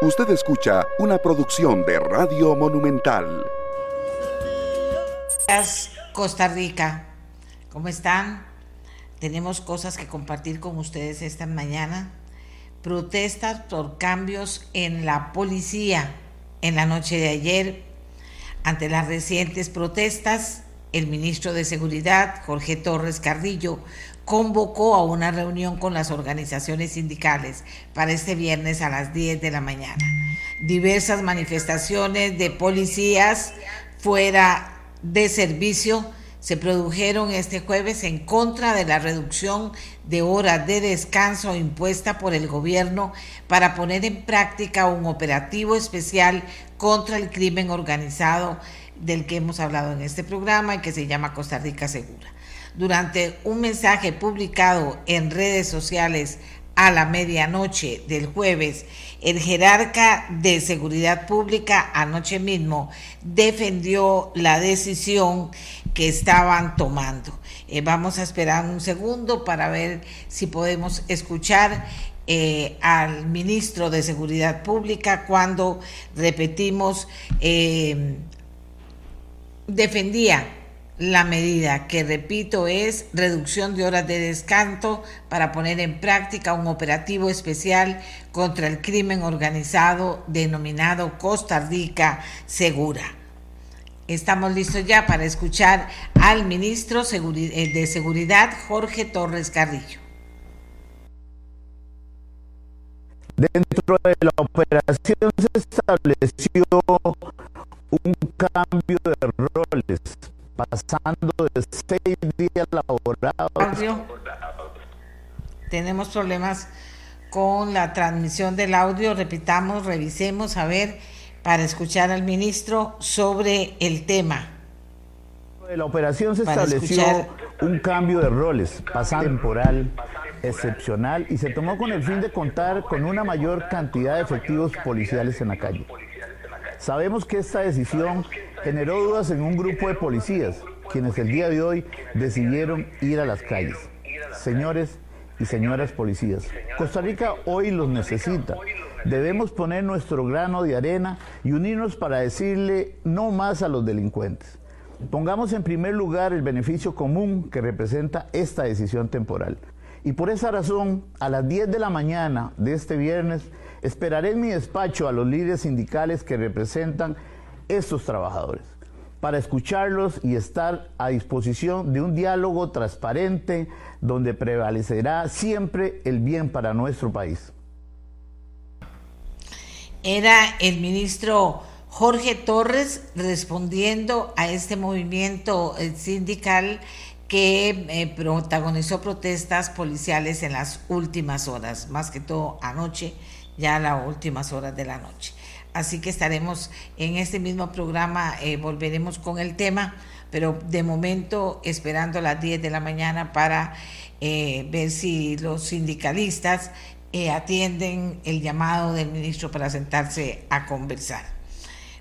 Usted escucha una producción de Radio Monumental. Costa Rica. ¿Cómo están? Tenemos cosas que compartir con ustedes esta mañana. Protestas por cambios en la policía en la noche de ayer. Ante las recientes protestas, el ministro de Seguridad, Jorge Torres Carrillo, convocó a una reunión con las organizaciones sindicales para este viernes a las 10 de la mañana. Diversas manifestaciones de policías fuera de servicio se produjeron este jueves en contra de la reducción de horas de descanso impuesta por el gobierno para poner en práctica un operativo especial contra el crimen organizado del que hemos hablado en este programa y que se llama Costa Rica Segura durante un mensaje publicado en redes sociales a la medianoche del jueves, el jerarca de seguridad pública anoche mismo defendió la decisión que estaban tomando. Eh, vamos a esperar un segundo para ver si podemos escuchar eh, al ministro de Seguridad Pública cuando, repetimos, eh, defendía la medida que, repito, es reducción de horas de descanso para poner en práctica un operativo especial contra el crimen organizado denominado Costa Rica Segura. Estamos listos ya para escuchar al ministro eh, de Seguridad, Jorge Torres Carrillo. Dentro de la operación se estableció un cambio de roles pasando de seis días laborados. Tenemos problemas con la transmisión del audio. Repitamos, revisemos, a ver, para escuchar al ministro sobre el tema. En la operación se estableció un cambio de roles, pasando temporal, excepcional, y se tomó con el fin de contar con una mayor cantidad de efectivos policiales en la calle. Sabemos que esta decisión generó dudas en un grupo de policías, quienes el día de hoy decidieron ir a las calles. Señores y señoras policías, Costa Rica hoy los necesita. Debemos poner nuestro grano de arena y unirnos para decirle no más a los delincuentes. Pongamos en primer lugar el beneficio común que representa esta decisión temporal. Y por esa razón, a las 10 de la mañana de este viernes, esperaré en mi despacho a los líderes sindicales que representan estos trabajadores, para escucharlos y estar a disposición de un diálogo transparente donde prevalecerá siempre el bien para nuestro país. Era el ministro Jorge Torres respondiendo a este movimiento eh, sindical que eh, protagonizó protestas policiales en las últimas horas, más que todo anoche, ya las últimas horas de la noche. Así que estaremos en este mismo programa, eh, volveremos con el tema, pero de momento esperando las 10 de la mañana para eh, ver si los sindicalistas eh, atienden el llamado del ministro para sentarse a conversar.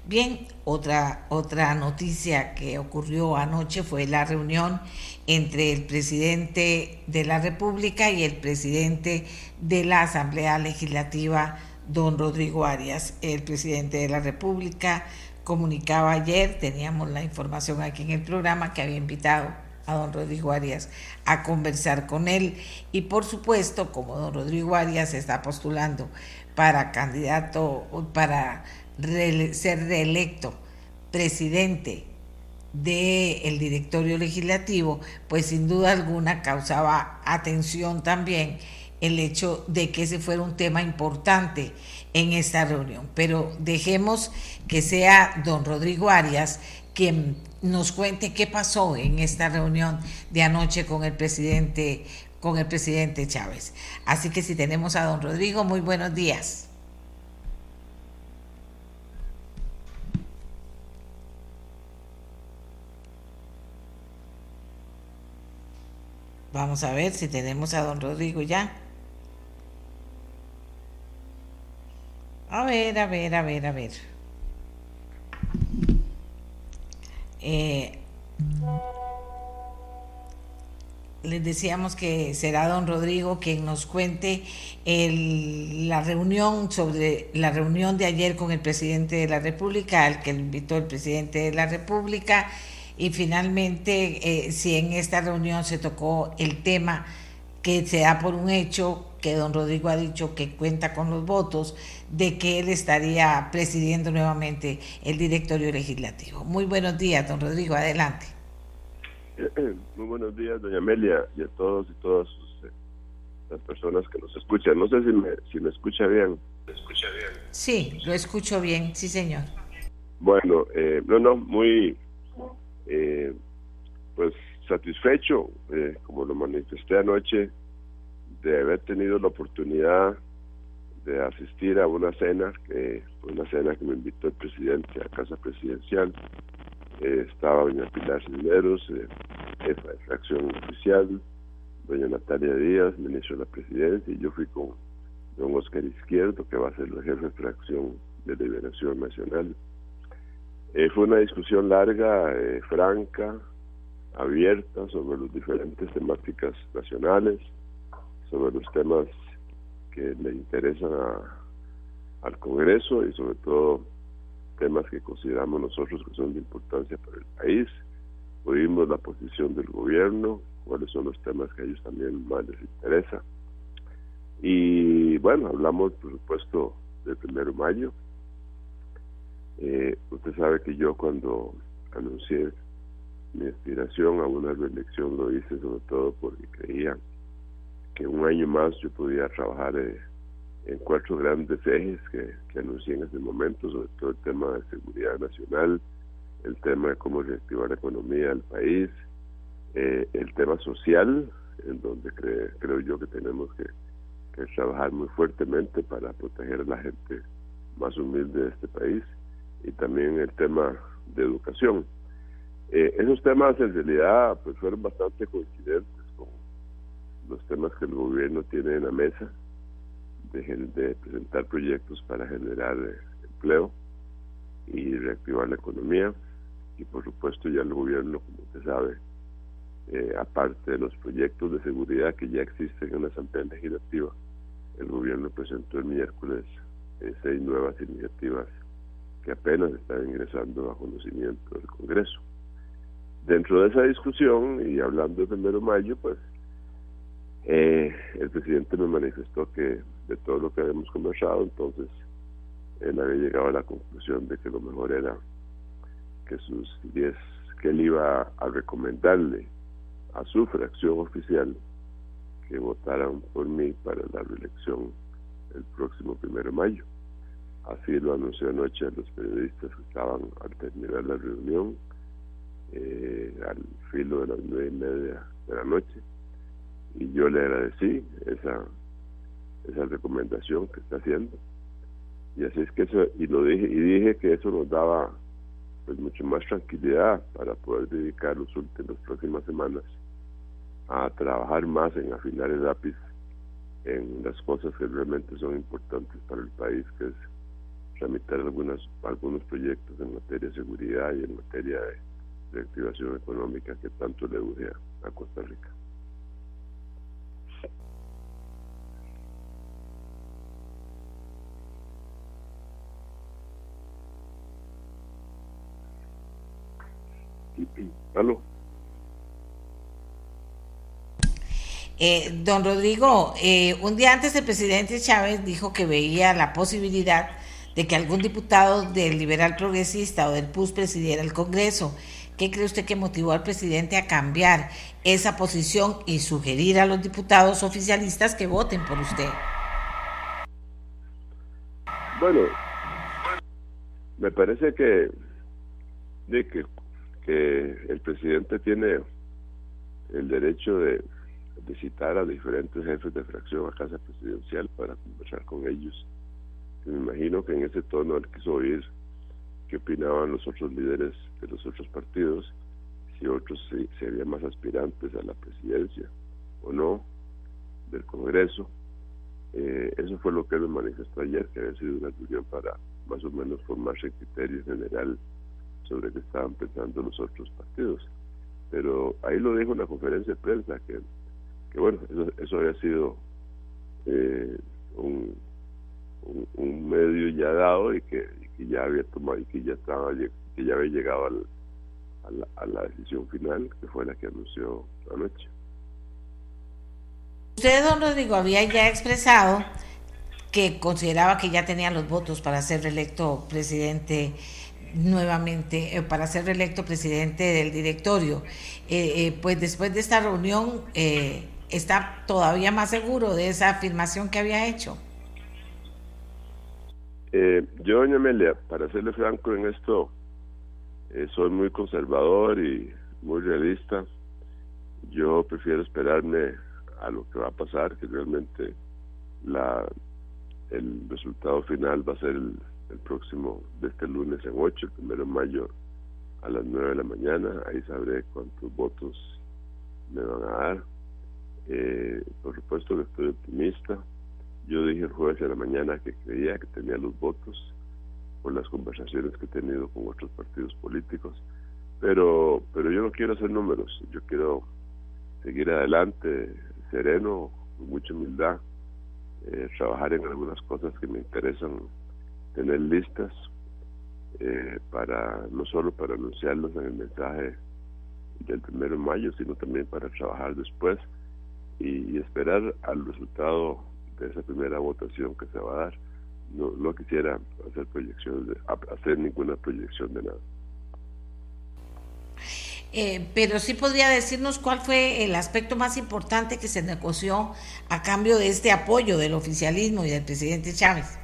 Bien, otra, otra noticia que ocurrió anoche fue la reunión entre el presidente de la República y el presidente de la Asamblea Legislativa don Rodrigo Arias, el presidente de la República, comunicaba ayer, teníamos la información aquí en el programa, que había invitado a don Rodrigo Arias a conversar con él. Y por supuesto, como don Rodrigo Arias está postulando para candidato, para ser reelecto presidente del directorio legislativo, pues sin duda alguna causaba atención también el hecho de que ese fuera un tema importante en esta reunión. Pero dejemos que sea don Rodrigo Arias quien nos cuente qué pasó en esta reunión de anoche con el presidente con el presidente Chávez. Así que si tenemos a don Rodrigo, muy buenos días. Vamos a ver si tenemos a don Rodrigo ya. A ver, a ver, a ver, a ver. Eh, les decíamos que será don Rodrigo quien nos cuente la reunión sobre la reunión de ayer con el presidente de la República, al que invitó el presidente de la República, y finalmente eh, si en esta reunión se tocó el tema que se da por un hecho que don Rodrigo ha dicho que cuenta con los votos de que él estaría presidiendo nuevamente el directorio legislativo. Muy buenos días, don Rodrigo, adelante. Muy buenos días, doña Amelia, y a todos y todas eh, las personas que nos escuchan. No sé si me, si me escucha bien. ¿Me escucha bien? Sí, lo escucho bien, sí, señor. Bueno, eh, no, no, muy, eh, pues satisfecho, como lo manifesté anoche, de haber tenido la oportunidad de asistir a una cena, que fue una cena que me invitó el presidente a casa presidencial. Eh, estaba doña Pilar Cisneros, eh, jefa de fracción oficial, doña Natalia Díaz, ministro de la presidencia, y yo fui con don Oscar Izquierdo, que va a ser el jefe de fracción de Liberación Nacional. Eh, fue una discusión larga, franca, abierta sobre las diferentes temáticas nacionales sobre los temas que le interesan al Congreso y sobre todo temas que consideramos nosotros que son de importancia para el país. Oímos la posición del gobierno, cuáles son los temas que a ellos también más les interesa. Y bueno, hablamos por supuesto del primero de mayo. Eh, usted sabe que yo cuando anuncié mi aspiración a una reelección lo hice sobre todo porque creía que un año más yo podía trabajar eh, en cuatro grandes ejes que, anuncié en ese momento, sobre todo el tema de seguridad nacional, el tema de cómo reactivar la economía del país, eh, el tema social, en donde creo yo que tenemos que, trabajar muy fuertemente para proteger a la gente más humilde de este país, y también el tema de educación. Eh, esos temas en realidad pues fueron bastante coincidentes los temas que el gobierno tiene en la mesa, de, de presentar proyectos para generar eh, empleo y reactivar la economía. Y por supuesto ya el gobierno, como usted sabe, eh, aparte de los proyectos de seguridad que ya existen en la Asamblea Legislativa, el gobierno presentó el miércoles eh, seis nuevas iniciativas que apenas están ingresando a conocimiento del Congreso. Dentro de esa discusión, y hablando de primero de mayo, pues eh, el presidente me manifestó que de todo lo que habíamos conversado, entonces él había llegado a la conclusión de que lo mejor era que sus 10, que él iba a recomendarle a su fracción oficial que votaran por mí para la reelección el próximo primero de mayo. Así lo anunció anoche a los periodistas que estaban al terminar la reunión, eh, al filo de las nueve y media de la noche y yo le agradecí esa esa recomendación que está haciendo y así es que eso y lo dije y dije que eso nos daba pues mucho más tranquilidad para poder dedicar los últimos próximas semanas a trabajar más en afinar el lápiz en las cosas que realmente son importantes para el país que es tramitar algunas algunos proyectos en materia de seguridad y en materia de reactivación económica que tanto le urge a Costa Rica. Eh, don Rodrigo, eh, un día antes el presidente Chávez dijo que veía la posibilidad de que algún diputado del liberal progresista o del PUS presidiera el Congreso. ¿Qué cree usted que motivó al presidente a cambiar esa posición y sugerir a los diputados oficialistas que voten por usted? Bueno, me parece que, de que que el presidente tiene el derecho de, citar a diferentes jefes de fracción a casa presidencial para conversar con ellos. me imagino que en ese tono él quiso oír qué opinaban los otros líderes de los otros partidos, si otros serían más aspirantes a la presidencia o no del Congreso. Eh, eso fue lo que él manifestó ayer, que había sido una reunión para más o menos formarse criterio general sobre qué estaban pensando los otros partidos. Pero ahí lo dijo en la conferencia de prensa, que que bueno, eso, había sido eh, un, un, medio ya dado y que, ya había tomado y que ya estaba que ya había llegado al, a, la, a la decisión final que fue la que anunció anoche. Usted, don Rodrigo, había ya expresado que consideraba que ya tenía los votos para ser reelecto presidente nuevamente, eh, para ser reelecto presidente del directorio. Eh, eh, pues después de esta reunión, ¿está todavía más seguro de esa afirmación que había hecho? yo, doña Amelia, para serle franco en esto, soy muy conservador y muy realista. Yo prefiero esperarme a lo que va a pasar, que realmente la el resultado final va a ser el, próximo de este lunes en 8, el primero de mayo a las 9 de la mañana. Ahí sabré cuántos votos me van a dar. Eh, por supuesto que estoy optimista. Yo dije el jueves de la mañana que creía que tenía los votos por las conversaciones que he tenido con otros partidos políticos. Pero, pero yo no quiero hacer números, yo quiero seguir adelante sereno, con mucha humildad, eh, trabajar en algunas cosas que me interesan tener listas eh, para no solo para anunciarlos en el mensaje del primero de mayo, sino también para trabajar después y, esperar al resultado de esa primera votación que se va a dar. No, no quisiera hacer proyecciones, de, hacer ninguna proyección de nada. Eh, pero sí podría decirnos cuál fue el aspecto más importante que se negoció a cambio de este apoyo del oficialismo y del presidente Chávez.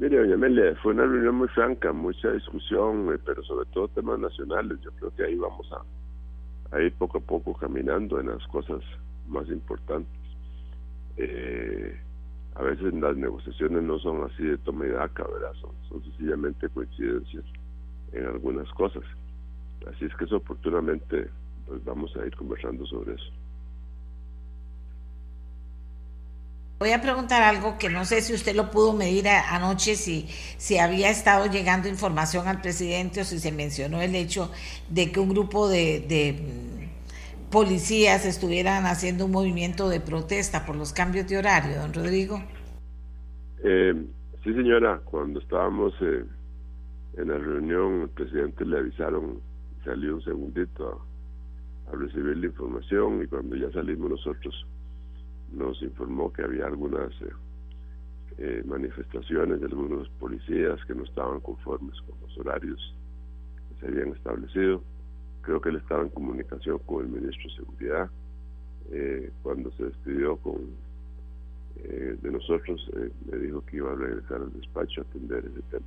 Mire, doña Amelia, fue una reunión muy franca, mucha discusión, eh, pero sobre todo temas nacionales. Yo creo que ahí vamos a, ir poco a poco caminando en las cosas más importantes. Eh, a veces las negociaciones no son así de toma y daca, ¿verdad? son sencillamente coincidencias en algunas cosas. Así es que es oportunamente pues vamos a ir conversando sobre eso. Voy a preguntar algo que no sé si usted lo pudo medir anoche, si, si había estado llegando información al presidente o si se mencionó el hecho de que un grupo de, de mm, policías estuvieran haciendo un movimiento de protesta por los cambios de horario, don Rodrigo. Eh, sí, señora, cuando estábamos eh, en la reunión, el presidente le avisaron salió un segundito a, recibir la información y cuando ya salimos nosotros nos informó que había algunas eh, eh, manifestaciones de algunos policías que no estaban conformes con los horarios que se habían establecido. Creo que él estaba en comunicación con el ministro de Seguridad. Eh, cuando se despidió con, de nosotros, me dijo que iba a regresar al despacho a atender ese tema.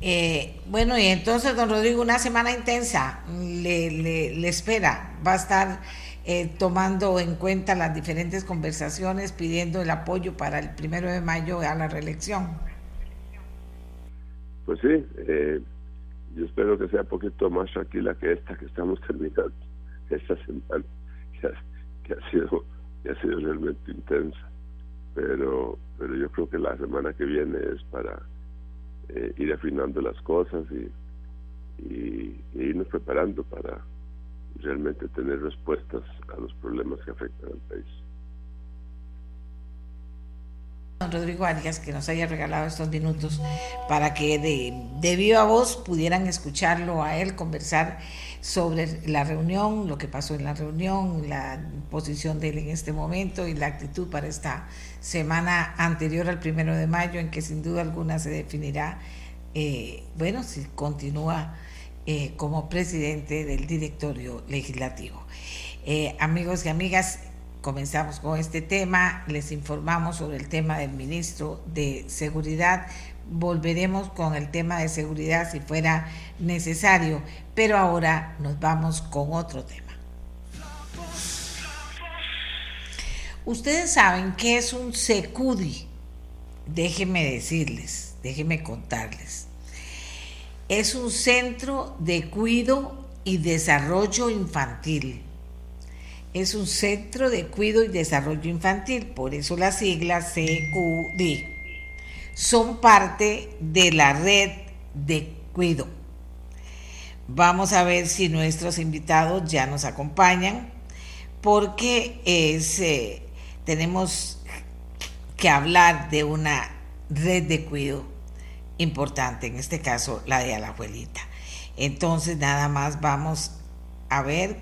Eh, bueno, y entonces, don Rodrigo, una semana intensa le, le, espera. Va a estar eh, tomando en cuenta las diferentes conversaciones, pidiendo el apoyo para el primero de mayo a la reelección. Pues sí, eh, yo espero que sea un poquito más tranquila que esta que estamos terminando esta semana, que ha, sido que ha sido realmente intensa. Pero, pero yo creo que la semana que viene es para eh, ir afinando las cosas y, y, irnos preparando para realmente tener respuestas a los problemas que afectan al país. Don Rodrigo Arias, que nos haya regalado estos minutos para que de, de viva voz pudieran escucharlo a él conversar sobre la reunión, lo que pasó en la reunión, la posición de él en este momento y la actitud para esta semana anterior al primero de mayo, en que sin duda alguna se definirá, eh, bueno, si continúa eh, como presidente del directorio legislativo. Eh, amigos y amigas, comenzamos con este tema, les informamos sobre el tema del ministro de Seguridad, volveremos con el tema de seguridad si fuera necesario, pero ahora nos vamos con otro tema. Ustedes saben qué es un SECUDI. Déjenme decirles, déjenme contarles. Es un centro de cuido y desarrollo infantil. Es un centro de cuido y desarrollo infantil, por eso la sigla CQD. Son parte de la red de cuido. Vamos a ver si nuestros invitados ya nos acompañan, porque es, eh, tenemos que hablar de una red de cuidado importante, en este caso la de la abuelita. Entonces nada más vamos a ver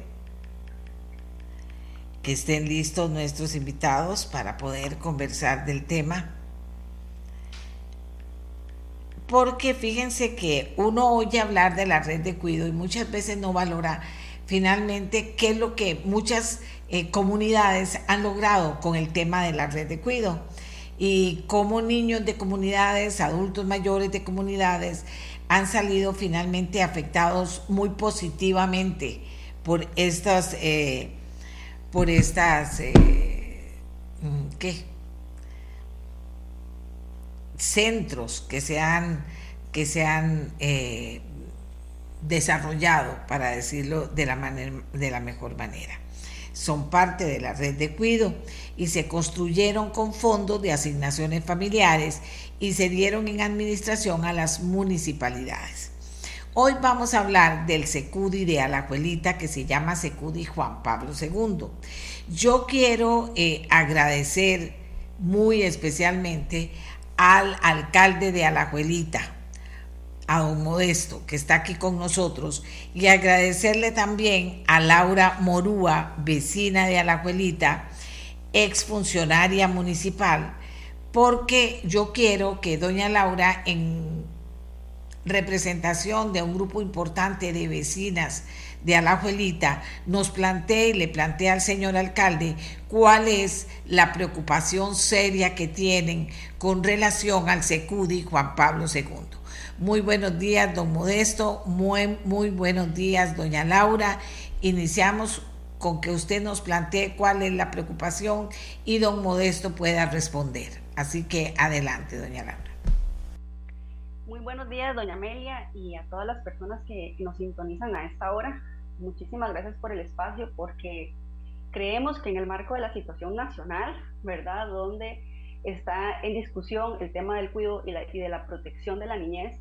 que estén listos nuestros invitados para poder conversar del tema. Porque fíjense que uno oye hablar de la red de cuidado y muchas veces no valora finalmente qué es lo que muchas eh, comunidades han logrado con el tema de la red de cuidado y cómo niños de comunidades, adultos mayores de comunidades han salido finalmente afectados muy positivamente por estas eh, por estas, eh, mm, ¿qué? centros que se han, que se han eh, desarrollado, para decirlo de la, manera, de la mejor manera. Son parte de la red de cuido y se construyeron con fondos de asignaciones familiares y se dieron en administración a las municipalidades. Hoy vamos a hablar del Secudi de Alajuelita que se llama Secudi Juan Pablo II. Yo quiero eh, agradecer muy especialmente al alcalde de Alajuelita, a don Modesto, que está aquí con nosotros, y agradecerle también a Laura Morúa, vecina de Alajuelita, exfuncionaria municipal, porque yo quiero que doña Laura en representación de un grupo importante de vecinas de Alajuelita, nos plantea y le plantea al señor alcalde cuál es la preocupación seria que tienen con relación al Secudi Juan Pablo II. Muy buenos días, don Modesto, muy, muy buenos días, doña Laura. Iniciamos con que usted nos plantee cuál es la preocupación y don Modesto pueda responder. Así que adelante, doña Laura. Muy buenos días, doña Amelia, y a todas las personas que nos sintonizan a esta hora. Muchísimas gracias por el espacio, porque creemos que en el marco de la situación nacional, ¿verdad? Donde está en discusión el tema del cuidado y, de la protección de la niñez,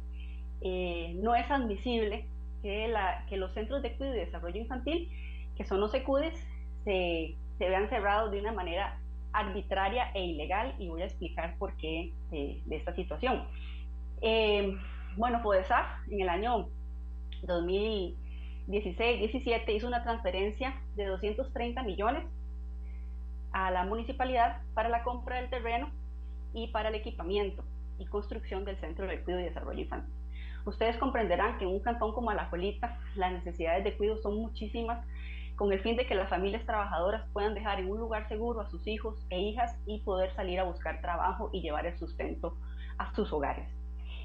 eh, no es admisible que, los centros de cuidado y desarrollo infantil, que son los ECUDES, se, vean cerrados de una manera arbitraria e ilegal y voy a explicar por qué de esta situación. Eh, bueno, FODESAF en el año 2016-17 hizo una transferencia de 230 millones a la municipalidad para la compra del terreno y para el equipamiento y construcción del Centro de Cuidado y Desarrollo Infantil. Ustedes comprenderán que en un cantón como Alajuelita las necesidades de cuidado son muchísimas con el fin de que las familias trabajadoras puedan dejar en un lugar seguro a sus hijos e hijas y poder salir a buscar trabajo y llevar el sustento a sus hogares.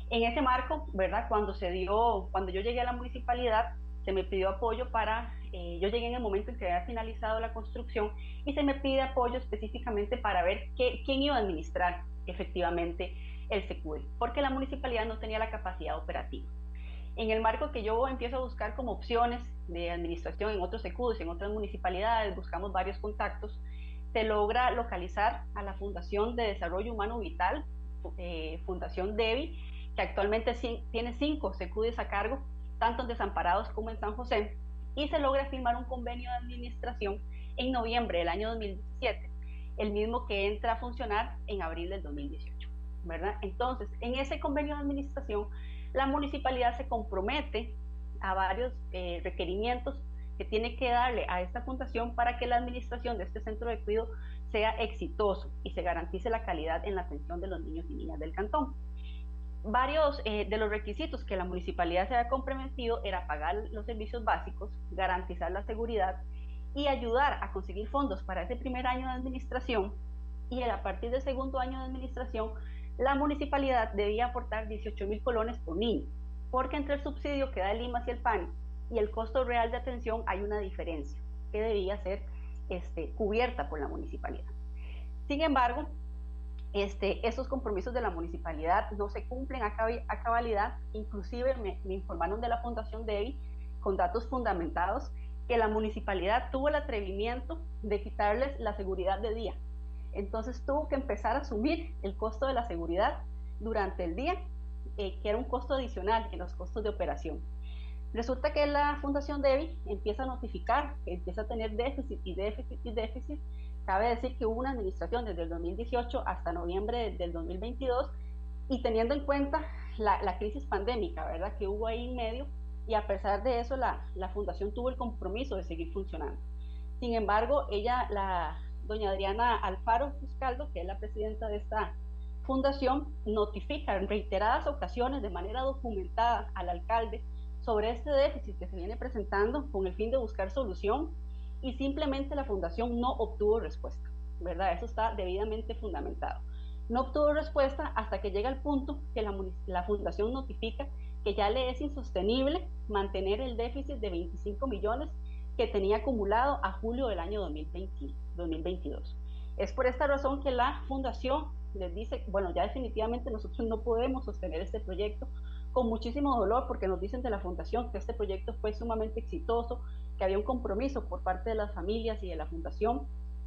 En ese marco, ¿verdad? Cuando se dio, cuando yo llegué a la municipalidad, se me pidió apoyo para, eh, yo llegué en el momento en que había finalizado la construcción y se me pide apoyo específicamente para ver qué, quién iba a administrar efectivamente el SECUDE, porque la municipalidad no tenía la capacidad operativa. En el marco que yo empiezo a buscar como opciones de administración en otros SECUDES, en otras municipalidades, buscamos varios contactos, se logra localizar a la Fundación de Desarrollo Humano Vital, eh, Fundación DEVI, que actualmente tiene cinco secudes a cargo, tanto en Desamparados como en San José, y se logra firmar un convenio de administración en noviembre del año 2017, el mismo que entra a funcionar en abril del 2018. ¿verdad? Entonces, en ese convenio de administración, la municipalidad se compromete a varios eh, requerimientos que tiene que darle a esta fundación para que la administración de este centro de cuidado sea exitoso y se garantice la calidad en la atención de los niños y niñas del cantón varios eh, de los requisitos que la municipalidad se había comprometido era pagar los servicios básicos, garantizar la seguridad y ayudar a conseguir fondos para ese primer año de administración. Y a partir del segundo año de administración, la municipalidad debía aportar 18 mil colones por niño, porque entre el subsidio que da el IMAS y el PAN y el costo real de atención hay una diferencia que debía ser este, cubierta por la municipalidad. Sin embargo, este, esos compromisos de la municipalidad no se cumplen a, cabalidad. Inclusive me, informaron de la Fundación DEVI con datos fundamentados que la municipalidad tuvo el atrevimiento de quitarles la seguridad de día. Entonces tuvo que empezar a asumir el costo de la seguridad durante el día, eh, que era un costo adicional en los costos de operación. Resulta que la Fundación DEBI empieza a notificar empieza a tener déficit y déficit y déficit. Cabe decir que hubo una administración desde el 2018 hasta noviembre del 2022 y teniendo en cuenta la, crisis pandémica, ¿verdad? Que hubo ahí en medio y a pesar de eso la, la fundación tuvo el compromiso de seguir funcionando. Sin embargo, ella, la doña Adriana Alfaro Fuscaldo, que es la presidenta de esta fundación, notifica en reiteradas ocasiones de manera documentada al alcalde sobre este déficit que se viene presentando con el fin de buscar solución y simplemente la fundación no obtuvo respuesta, ¿verdad? Eso está debidamente fundamentado. No obtuvo respuesta hasta que llega el punto que la, fundación notifica que ya le es insostenible mantener el déficit de 25 millones que tenía acumulado a julio del año 2020, 2022. Es por esta razón que la fundación les dice, bueno, ya definitivamente nosotros no podemos sostener este proyecto con muchísimo dolor porque nos dicen de la fundación que este proyecto fue sumamente exitoso, que había un compromiso por parte de las familias y de la fundación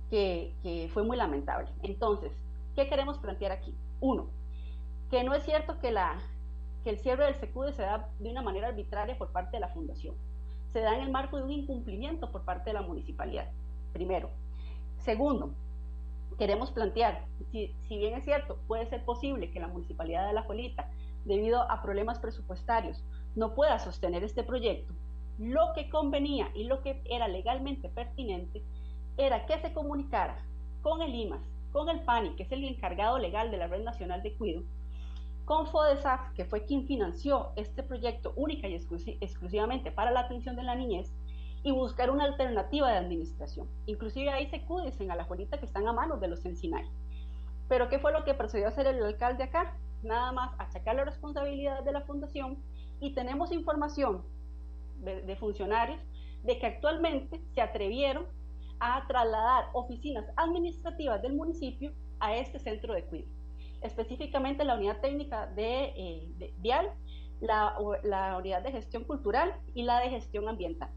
que, fue muy lamentable. Entonces, ¿qué queremos plantear aquí? Uno, que no es cierto que la, que el cierre del SECUDE se da de una manera arbitraria por parte de la Fundación. Se da en el marco de un incumplimiento por parte de la municipalidad, primero. Segundo, queremos plantear, si, si bien es cierto, puede ser posible que la municipalidad de La Jolita, debido a problemas presupuestarios, no pueda sostener este proyecto, lo que convenía y lo que era legalmente pertinente era que se comunicara con el IMAS, con el PANI, que es el encargado legal de la Red Nacional de Cuido, con FODESAF, que fue quien financió este proyecto única y exclusivamente para la atención de la niñez, y buscar una alternativa de administración. Inclusive ahí se cudicen a la jolita que están a manos de los Encinay. Pero ¿qué fue lo que procedió a hacer el alcalde acá? Nada más achacar la responsabilidad de la fundación y tenemos información de, funcionarios de que actualmente se atrevieron a trasladar oficinas administrativas del municipio a este centro de cuidado específicamente la unidad técnica de, eh, Vial, la, la, unidad de gestión cultural y la de gestión ambiental,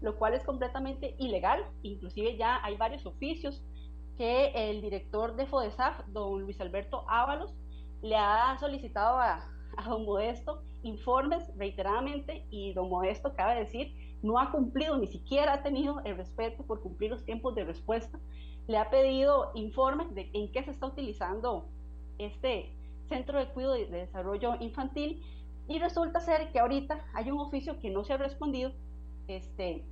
lo cual es completamente ilegal, inclusive ya hay varios oficios que el director de FODESAF, don Luis Alberto Ábalos, le ha solicitado a, a don Modesto informes reiteradamente y don Modesto, cabe decir, no ha cumplido, ni siquiera ha tenido el respeto por cumplir los tiempos de respuesta. Le ha pedido informes de en qué se está utilizando este centro de cuidado de, desarrollo infantil y resulta ser que ahorita hay un oficio que no se ha respondido este,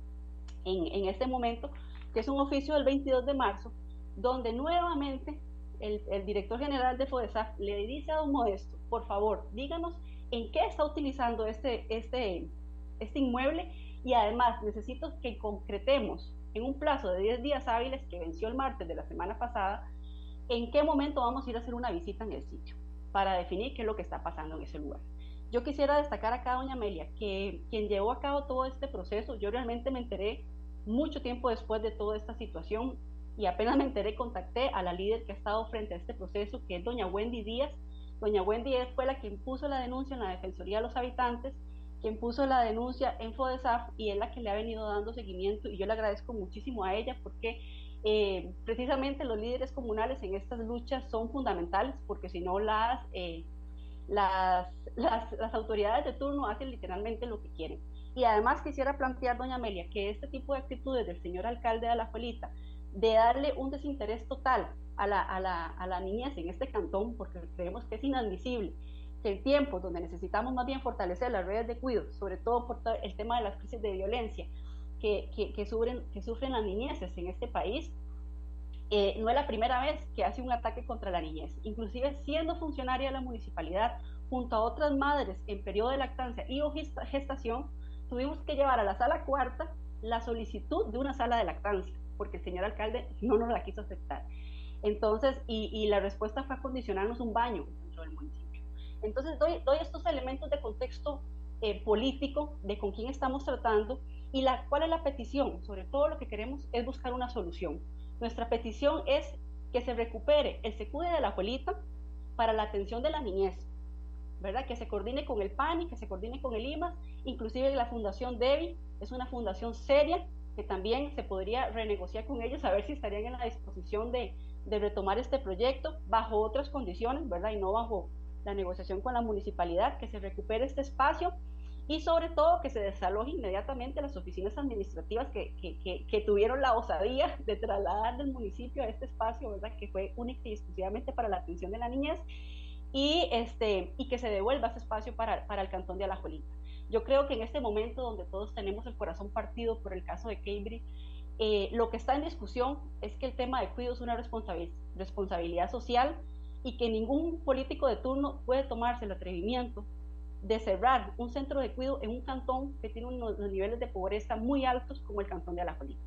en, en este momento, que es un oficio del 22 de marzo, donde nuevamente el, el, director general de FODESAF le dice a don Modesto, por favor, díganos en qué está utilizando este, este, este inmueble y además necesito que concretemos en un plazo de 10 días hábiles que venció el martes de la semana pasada, en qué momento vamos a ir a hacer una visita en el sitio para definir qué es lo que está pasando en ese lugar. Yo quisiera destacar acá, doña Amelia, que quien llevó a cabo todo este proceso, yo realmente me enteré mucho tiempo después de toda esta situación y apenas me enteré, contacté a la líder que ha estado frente a este proceso, que es doña Wendy Díaz. Doña Wendy fue la que impuso la denuncia en la Defensoría de los Habitantes, quien puso la denuncia en FODESAF y es la que le ha venido dando seguimiento y yo le agradezco muchísimo a ella porque eh, precisamente los líderes comunales en estas luchas son fundamentales porque si no las, eh, las, las, las, autoridades de turno hacen literalmente lo que quieren. Y además quisiera plantear, doña Amelia, que este tipo de actitudes del señor alcalde de la Juelita, de darle un desinterés total a la, a, la, a la niñez en este cantón, porque creemos que es inadmisible que en tiempos donde necesitamos más bien fortalecer las redes de cuidado, sobre todo por el tema de las crisis de violencia, que, que, sufren, que sufren las niñeces en este país, eh, no es la primera vez que hace un ataque contra la niñez. Inclusive siendo funcionaria de la municipalidad, junto a otras madres en periodo de lactancia y gestación, tuvimos que llevar a la sala cuarta la solicitud de una sala de lactancia, porque el señor alcalde no nos la quiso aceptar. Entonces, y, y la respuesta fue acondicionarnos un baño dentro del municipio. Entonces, doy, doy estos elementos de contexto eh, político de con quién estamos tratando y la, cuál es la petición. Sobre todo lo que queremos es buscar una solución. Nuestra petición es que se recupere el secude de la abuelita para la atención de la niñez, ¿verdad? Que se coordine con el PANI, que se coordine con el IMAS, inclusive la Fundación DEBI es una fundación seria que también se podría renegociar con ellos a ver si estarían en la disposición de, retomar este proyecto bajo otras condiciones, ¿verdad? Y no bajo la negociación con la municipalidad, que se recupere este espacio y sobre todo que se desaloje inmediatamente las oficinas administrativas que, tuvieron la osadía de trasladar del municipio a este espacio, ¿verdad? que fue única y exclusivamente para la atención de la niñez, y, este, que se devuelva ese espacio para, para el cantón de Alajuelita. Yo creo que en este momento donde todos tenemos el corazón partido por el caso de Cambridge, eh, lo que está en discusión es que el tema de cuidado es una responsabilidad social y que ningún político de turno puede tomarse el atrevimiento de cerrar un centro de cuidado en un cantón que tiene unos, niveles de pobreza muy altos como el cantón de Alajuelita.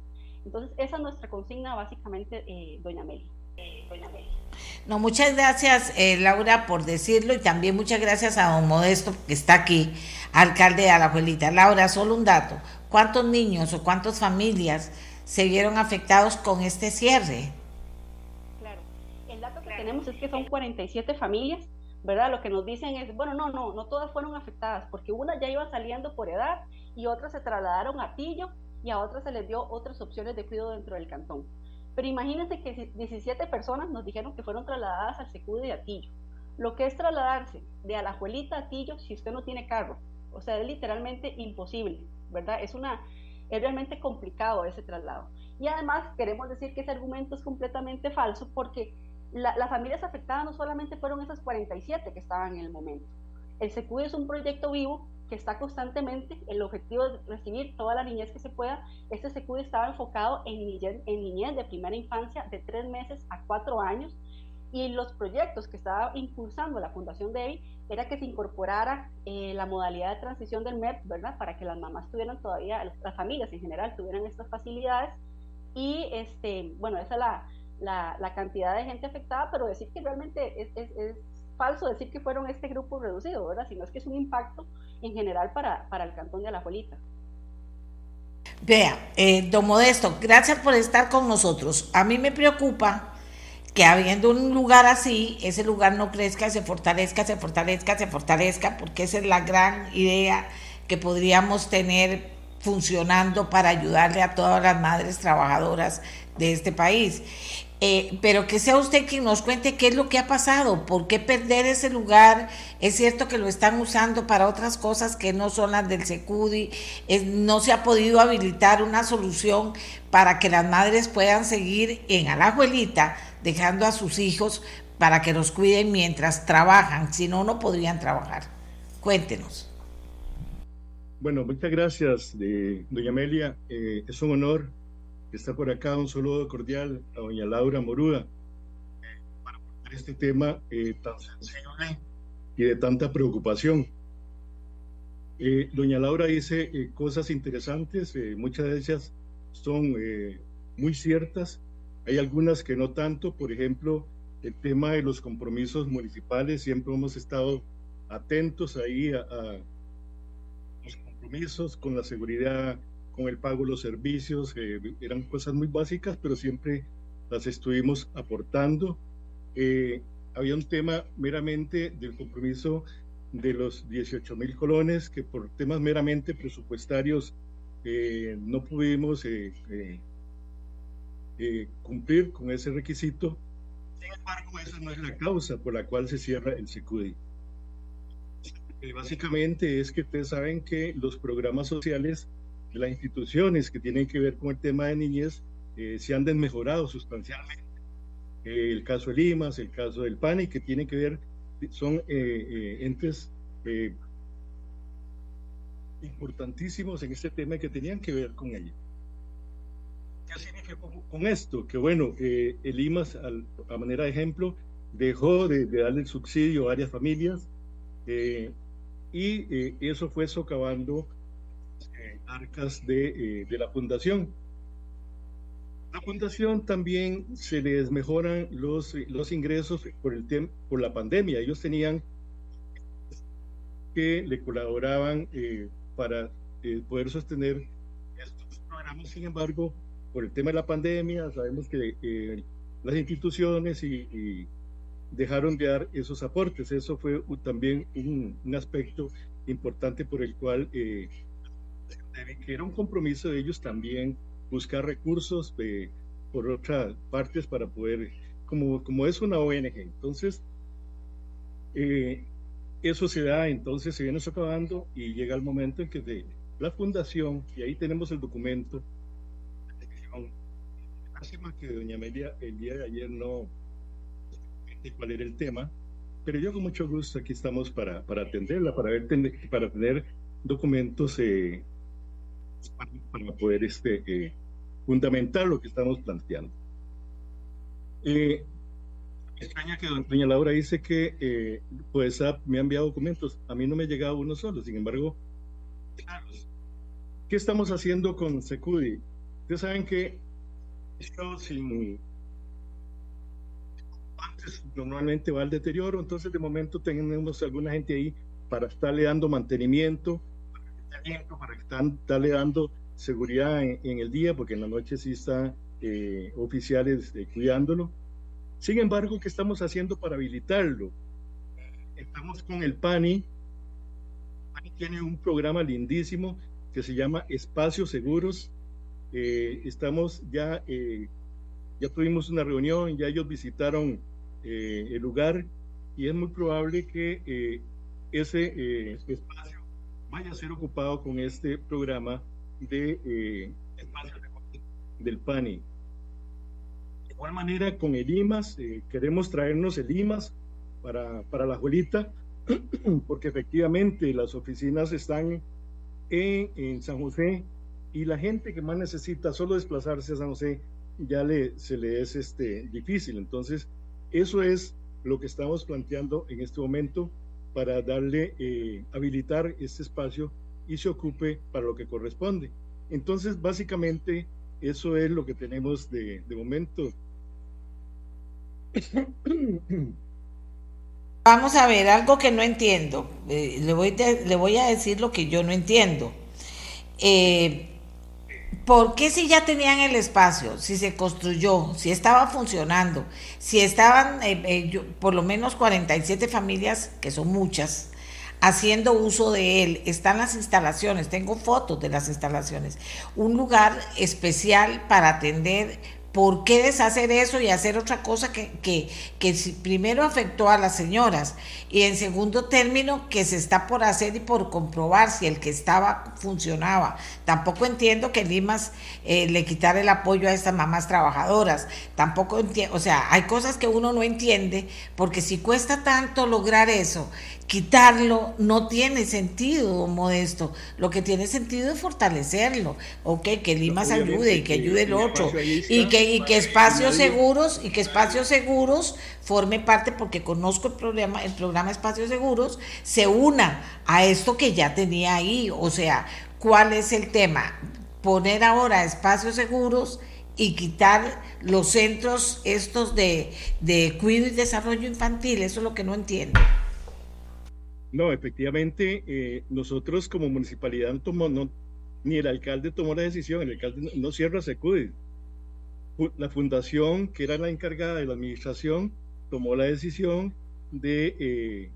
Entonces, esa es nuestra consigna básicamente, eh, doña Meli. No, muchas gracias, eh, Laura, por decirlo y también muchas gracias a don Modesto, que está aquí, alcalde de Alajuelita. Laura, solo un dato. ¿Cuántos niños o cuántas familias se vieron afectados con este cierre? Claro, el dato que tenemos es que son 47 familias ¿verdad? Lo que nos dicen es, bueno, no, no, no todas fueron afectadas, porque unas ya iban saliendo por edad y otras se trasladaron a Tillo y a otras se les dio otras opciones de cuidado dentro del cantón. Pero imagínense que 17 personas nos dijeron que fueron trasladadas al Secudo y a Tillo. Lo que es trasladarse de Alajuelita a Tillo si usted no tiene carro. O sea, es literalmente imposible, ¿verdad? Es, una, es realmente complicado ese traslado. Y además queremos decir que ese argumento es completamente falso porque las familias afectadas no solamente fueron esas 47 que estaban en el momento. El SECUI es un proyecto vivo que está constantemente, el objetivo de recibir toda la niñez que se pueda. Este SECUI estaba enfocado en niñez, en niñez de primera infancia de tres meses a cuatro años y los proyectos que estaba impulsando la Fundación DEBI era que se incorporara eh, la modalidad de transición del MEP, ¿verdad? Para que las mamás tuvieran todavía, las familias en general tuvieran estas facilidades. Y, este, bueno, esa es la, la, cantidad de gente afectada, pero decir que realmente es, es, falso decir que fueron este grupo reducido, ¿verdad? Sino es que es un impacto en general para, para el cantón de Alajuelita. Vea, eh, don Modesto, gracias por estar con nosotros. A mí me preocupa que habiendo un lugar así, ese lugar no crezca, se fortalezca, se fortalezca, se fortalezca, porque esa es la gran idea que podríamos tener funcionando para ayudarle a todas las madres trabajadoras de este país. Eh, pero que sea usted quien nos cuente qué es lo que ha pasado, por qué perder ese lugar. Es cierto que lo están usando para otras cosas que no son las del Secudi. no se ha podido habilitar una solución para que las madres puedan seguir en Alajuelita, dejando a sus hijos para que los cuiden mientras trabajan. Si no, no podrían trabajar. Cuéntenos. Bueno, muchas gracias, de, doña Amelia. Eh, es un honor está por acá. Un saludo cordial a doña Laura Moruda para portar este tema eh, tan sensible y de tanta preocupación. Eh, doña Laura dice eh, cosas interesantes, muchas de ellas son muy ciertas, hay algunas que no tanto, por ejemplo, el tema de los compromisos municipales, siempre hemos estado atentos ahí a los compromisos con la seguridad con el pago de los servicios, eran cosas muy básicas, pero siempre las estuvimos aportando. Eh, había un tema meramente del compromiso de los 18 mil colones que por temas meramente presupuestarios eh, no pudimos eh, cumplir con ese requisito. Sin embargo, esa no es la causa por la cual se cierra el SECUDI. básicamente es que ustedes saben que los programas sociales las instituciones que tienen que ver con el tema de niñez eh, se han desmejorado sustancialmente. Eh, el caso de Limas, el caso del PANI, que tienen que ver, son eh, entes importantísimos en este tema que tenían que ver con ello. ¿Qué significa con, esto? Que bueno, el Limas, a manera de ejemplo, dejó de, de darle el subsidio a varias familias y eso fue socavando arcas de, eh, de, la fundación. La fundación también se les mejoran los, los ingresos por, el por la pandemia. Ellos tenían que le colaboraban eh, para eh, poder sostener estos programas. Sin embargo, por el tema de la pandemia, sabemos que las instituciones y, dejaron de dar esos aportes. Eso fue también un, un, aspecto importante por el cual que era un compromiso de ellos también buscar recursos de, por otras partes para poder, como, como es una ONG. Entonces, eh, eso se da, entonces se viene socavando y llega el momento en que de la fundación, y ahí tenemos el documento, lástima que doña Amelia el día de ayer no cuál era el tema, pero yo con mucho gusto aquí estamos para, para atenderla, para, ver, para tener documentos eh, para, poder este, eh, fundamentar lo que estamos planteando. Eh, extraña que doña Laura dice que eh, pues me ha enviado documentos. A mí no me ha llegado uno solo, sin embargo, ¿qué estamos haciendo con Secudi? Ustedes saben que esto sin antes normalmente va al deterioro, entonces de momento tenemos alguna gente ahí para estarle dando mantenimiento, para estarle dando seguridad en, el día, porque en la noche sí está eh, oficiales eh, cuidándolo. Sin embargo, ¿qué estamos haciendo para habilitarlo? Estamos con el PANI. PANI tiene un programa lindísimo que se llama Espacios Seguros. Eh, estamos ya, ya tuvimos una reunión, ya ellos visitaron el lugar y es muy probable que ese espacio vaya a ser ocupado con este programa de eh, del PANI. De igual manera, con el IMAS, eh, queremos traernos el IMAS para, para la abuelita, porque efectivamente las oficinas están en, en, San José y la gente que más necesita solo desplazarse a San José ya le, se le es este, difícil. Entonces, eso es lo que estamos planteando en este momento para darle, eh, habilitar este espacio y se ocupe para lo que corresponde. Entonces, básicamente, eso es lo que tenemos de, momento. Vamos a ver, algo que no entiendo. Eh, le, voy le voy a decir lo que yo no entiendo. Eh, ¿Por qué si ya tenían el espacio, si se construyó, si estaba funcionando, si estaban eh, por lo menos 47 familias, que son muchas, haciendo uso de él. Están las instalaciones, tengo fotos de las instalaciones. Un lugar especial para atender ¿Por qué deshacer eso y hacer otra cosa que, que, que, primero afectó a las señoras y en segundo término que se está por hacer y por comprobar si el que estaba funcionaba? Tampoco entiendo que Limas eh, le quitara el apoyo a estas mamás trabajadoras. Tampoco entiendo, o sea, hay cosas que uno no entiende porque si cuesta tanto lograr eso quitarlo no tiene sentido, Modesto. Lo que tiene sentido es fortalecerlo, ok, que Lima se ayude y que ayude el otro, y que, y que espacios seguros, y que espacios seguros forme parte, porque conozco el programa, el programa Espacios Seguros, se una a esto que ya tenía ahí. O sea, ¿cuál es el tema? Poner ahora espacios seguros y quitar los centros estos de, de cuidado y desarrollo infantil, eso es lo que no entiendo. No, efectivamente, eh, nosotros como municipalidad no tomó, no, ni el alcalde tomó la decisión, el alcalde no, cierra Secudi. La fundación, que era la encargada de la administración, tomó la decisión de eh,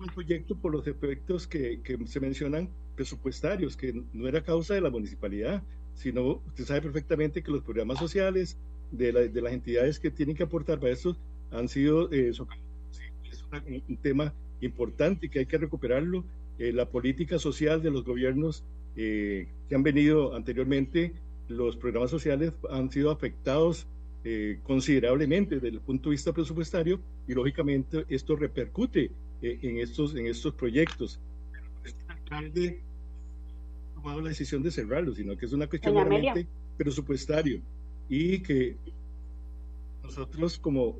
un proyecto por los efectos que, que, se mencionan presupuestarios, que no era causa de la municipalidad, sino usted sabe perfectamente que los programas sociales de, de las entidades que tienen que aportar para eso han sido eh, un tema importante que hay que recuperarlo. Eh, la política social de los gobiernos eh, que han venido anteriormente, los programas sociales han sido afectados eh, considerablemente desde el punto de vista presupuestario y lógicamente esto repercute en, estos, en estos proyectos. Este alcalde ha tomado la decisión de cerrarlo, sino que es una cuestión realmente presupuestario y que nosotros como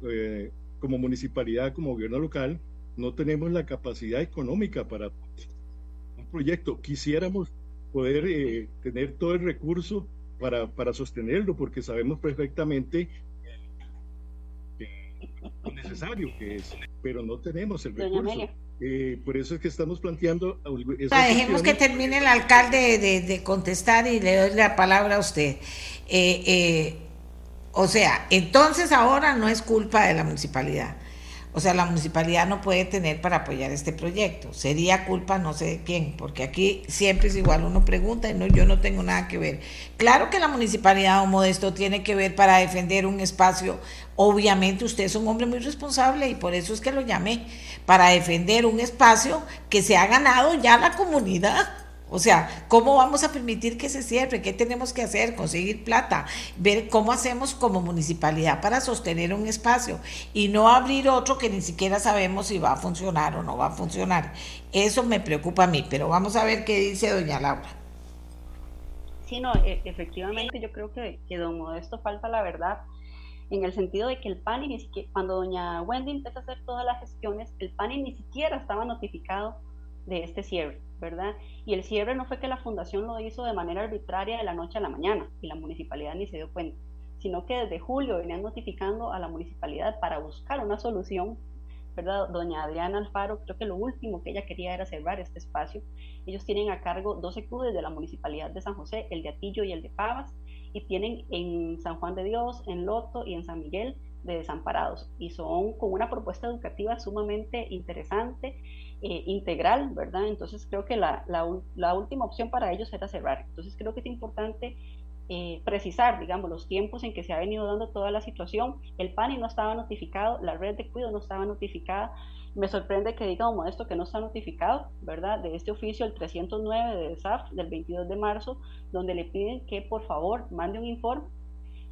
como municipalidad, como gobierno local, no tenemos la capacidad económica para un proyecto. Quisiéramos poder eh, tener todo el recurso para, para sostenerlo, porque sabemos perfectamente lo necesario que es, pero no tenemos el recurso. Eh, por eso es que estamos planteando. dejemos que termine el alcalde de, contestar y le doy la palabra a usted. Eh, o sea, entonces ahora no es culpa de la municipalidad. O sea, la municipalidad no puede tener para apoyar este proyecto. Sería culpa no sé de quién, porque aquí siempre es igual, uno pregunta y no, yo no tengo nada que ver. Claro que la municipalidad o Modesto tiene que ver para defender un espacio. Obviamente usted es un hombre muy responsable y por eso es que lo llamé, para defender un espacio que se ha ganado ya la comunidad. O sea, ¿cómo vamos a permitir que se cierre? ¿Qué tenemos que hacer? Conseguir plata, ver cómo hacemos como municipalidad para sostener un espacio y no abrir otro que ni siquiera sabemos si va a funcionar o no va a funcionar. Eso me preocupa a mí, pero vamos a ver qué dice doña Laura. Sí, no, e, efectivamente yo creo que, que don Modesto falta la verdad en el sentido de que el PANI, ni siquiera, cuando doña Wendy empezó a hacer todas las gestiones, el PANI ni siquiera estaba notificado de este cierre, ¿verdad? Y el cierre no fue que la fundación lo hizo de manera arbitraria de la noche a la mañana y la municipalidad ni se dio cuenta, sino que desde julio venían notificando a la municipalidad para buscar una solución, ¿verdad? Doña Adriana Alfaro, creo que lo último que ella quería era cerrar este espacio. Ellos tienen a cargo 12 clubes de la municipalidad de San José, el de Atillo y el de Pavas, y tienen en San Juan de Dios, en Loto y en San Miguel de desamparados y son con una propuesta educativa sumamente interesante eh, integral, ¿verdad? Entonces creo que la, la, última opción para ellos era cerrar. Entonces creo que es importante eh, precisar, digamos, los tiempos en que se ha venido dando toda la situación. El PANI no estaba notificado, la red de cuidado no estaba notificada. Me sorprende que diga como esto que no está notificado, ¿verdad? De este oficio, el 309 de SAF del 22 de marzo, donde le piden que por favor mande un informe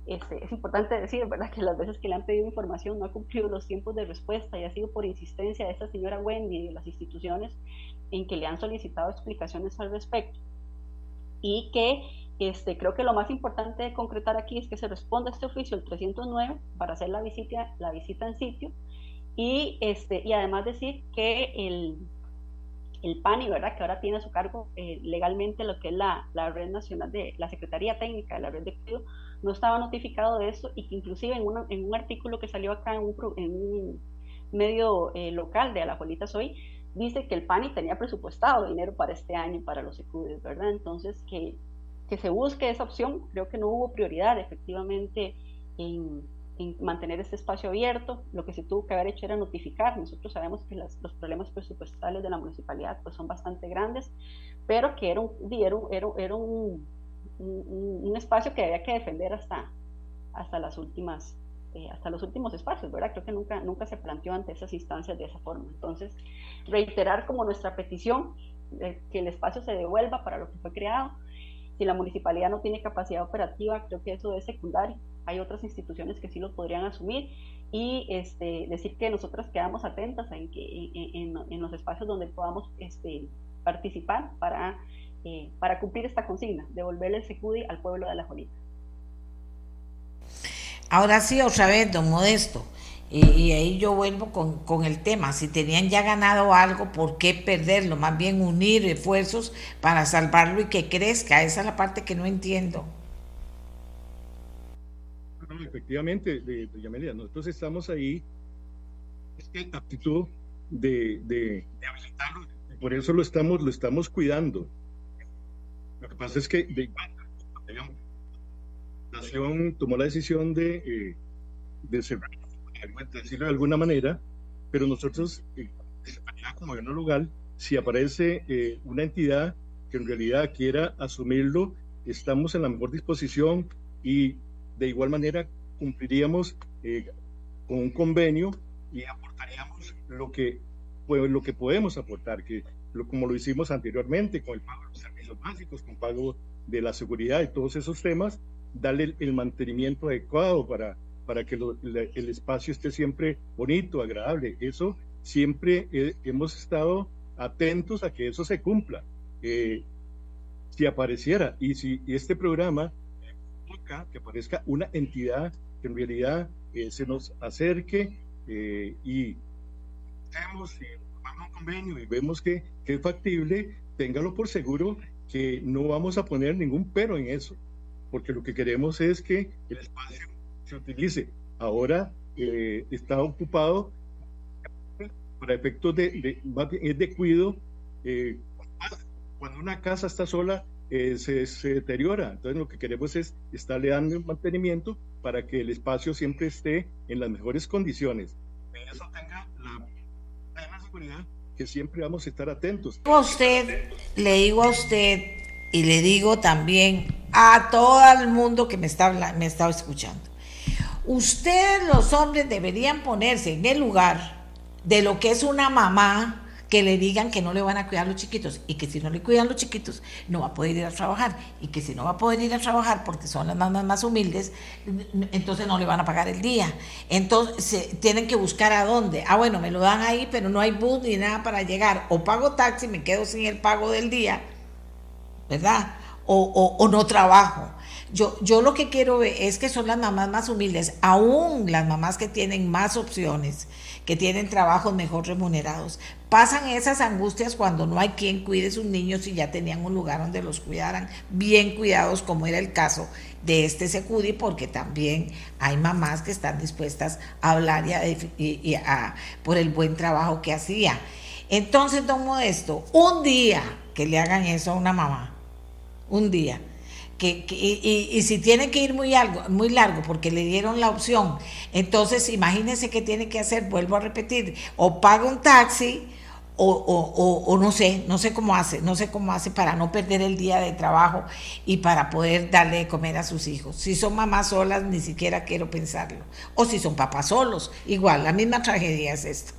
este, es importante decir, ¿verdad?, que las veces que le han pedido información no ha cumplido los tiempos de respuesta y ha sido por insistencia de esta señora Wendy y de las instituciones en que le han solicitado explicaciones al respecto. Y que este, creo que lo más importante de concretar aquí es que se responda a este oficio el 309 para hacer la visita, la visita en sitio y, este, y además decir que el, el PANI, ¿verdad? que ahora tiene a su cargo eh, legalmente lo que es la, la, red nacional de la Secretaría Técnica de la red de cuidado, no estaba notificado de eso y que inclusive en, en un artículo que salió acá en un, en un medio eh, local de Alajuelitas hoy, dice que el PANI tenía presupuestado dinero para este año para los ecudes, ¿verdad? Entonces, que, que se busque esa opción, creo que no hubo prioridad efectivamente en, en mantener este espacio abierto, lo que se tuvo que haber hecho era notificar. Nosotros sabemos que los problemas presupuestales de la municipalidad pues, son bastante grandes, pero que era un, era, era un un, espacio que había que defender hasta, hasta las últimas eh, hasta los últimos espacios, ¿verdad? Creo que nunca, nunca se planteó ante esas instancias de esa forma. Entonces, reiterar como nuestra petición que el espacio se devuelva para lo que fue creado. Si la municipalidad no tiene capacidad operativa, creo que eso es secundario. Hay otras instituciones que sí lo podrían asumir y este, decir que nosotras quedamos atentas en, que, en, en los espacios donde podamos este, participar para eh, para cumplir esta consigna, devolverle el secudi al pueblo de la Jolita. Ahora sí, otra vez, don Modesto, y, ahí yo vuelvo con, con, el tema, si tenían ya ganado algo, ¿por qué perderlo? Más bien unir esfuerzos para salvarlo y que crezca, esa es la parte que no entiendo. efectivamente, de, Yamelia, nosotros estamos ahí, es que actitud de, de, de habilitarlo, por eso lo estamos, lo estamos cuidando. Lo que pasa es que de, la nación tomó la decisión de, eh, de decirlo de alguna manera, pero nosotros, eh, como gobierno local, si aparece eh, una entidad que en realidad quiera asumirlo, estamos en la mejor disposición y de igual manera cumpliríamos eh, con un convenio y aportaríamos lo que, pues, lo que podemos aportar, que como lo hicimos anteriormente con el pago de los servicios básicos, con pago de la seguridad y todos esos temas, darle el, mantenimiento adecuado para, para que el espacio esté siempre bonito, agradable. Eso siempre hemos estado atentos a que eso se cumpla. Eh, si apareciera y si este programa que aparezca una entidad que en realidad eh, se nos acerque eh, y vemos un convenio y vemos que, que es factible, téngalo por seguro que no vamos a poner ningún pero en eso, porque lo que queremos es que el espacio se utilice. Ahora eh, está ocupado para efectos de, de, de cuido. Eh, cuando una casa está sola, eh, se, se, deteriora. Entonces lo que queremos es estarle dando mantenimiento para que el espacio siempre esté en las mejores condiciones. Eso tenga seguridad que siempre vamos a estar atentos. A usted, le digo a usted y le digo también a todo el mundo que me está, me está escuchando. Ustedes los hombres deberían ponerse en el lugar de lo que es una mamá que le digan que no le van a cuidar los chiquitos y que si no le cuidan los chiquitos no va a poder ir a trabajar y que si no va a poder ir a trabajar porque son las mamás más humildes, entonces no le van a pagar el día. Entonces tienen que buscar a dónde. Ah, bueno, me lo dan ahí, pero no hay bus ni nada para llegar. O pago taxi, me quedo sin el pago del día, ¿verdad? O, o no trabajo. Yo, yo lo que quiero ver es que son las mamás más humildes, aún las mamás que tienen más opciones, que tienen trabajos mejor remunerados, pasan esas angustias cuando no hay quien cuide a sus niños y ya tenían un lugar donde los cuidaran, bien cuidados, como era el caso de este Secudi, porque también hay mamás que están dispuestas a hablar y a, por el buen trabajo que hacía. Entonces, don Modesto, un día que le hagan eso a una mamá, un día, que, y, si tiene que ir muy, algo, muy largo porque le dieron la opción, entonces imagínense qué tiene que hacer, vuelvo a repetir, o paga un taxi o, o, o, no sé, no sé cómo hace, no sé cómo hace para no perder el día de trabajo y para poder darle de comer a sus hijos. Si son mamás solas, ni siquiera quiero pensarlo. O si son papás solos, igual, la misma tragedia es esto.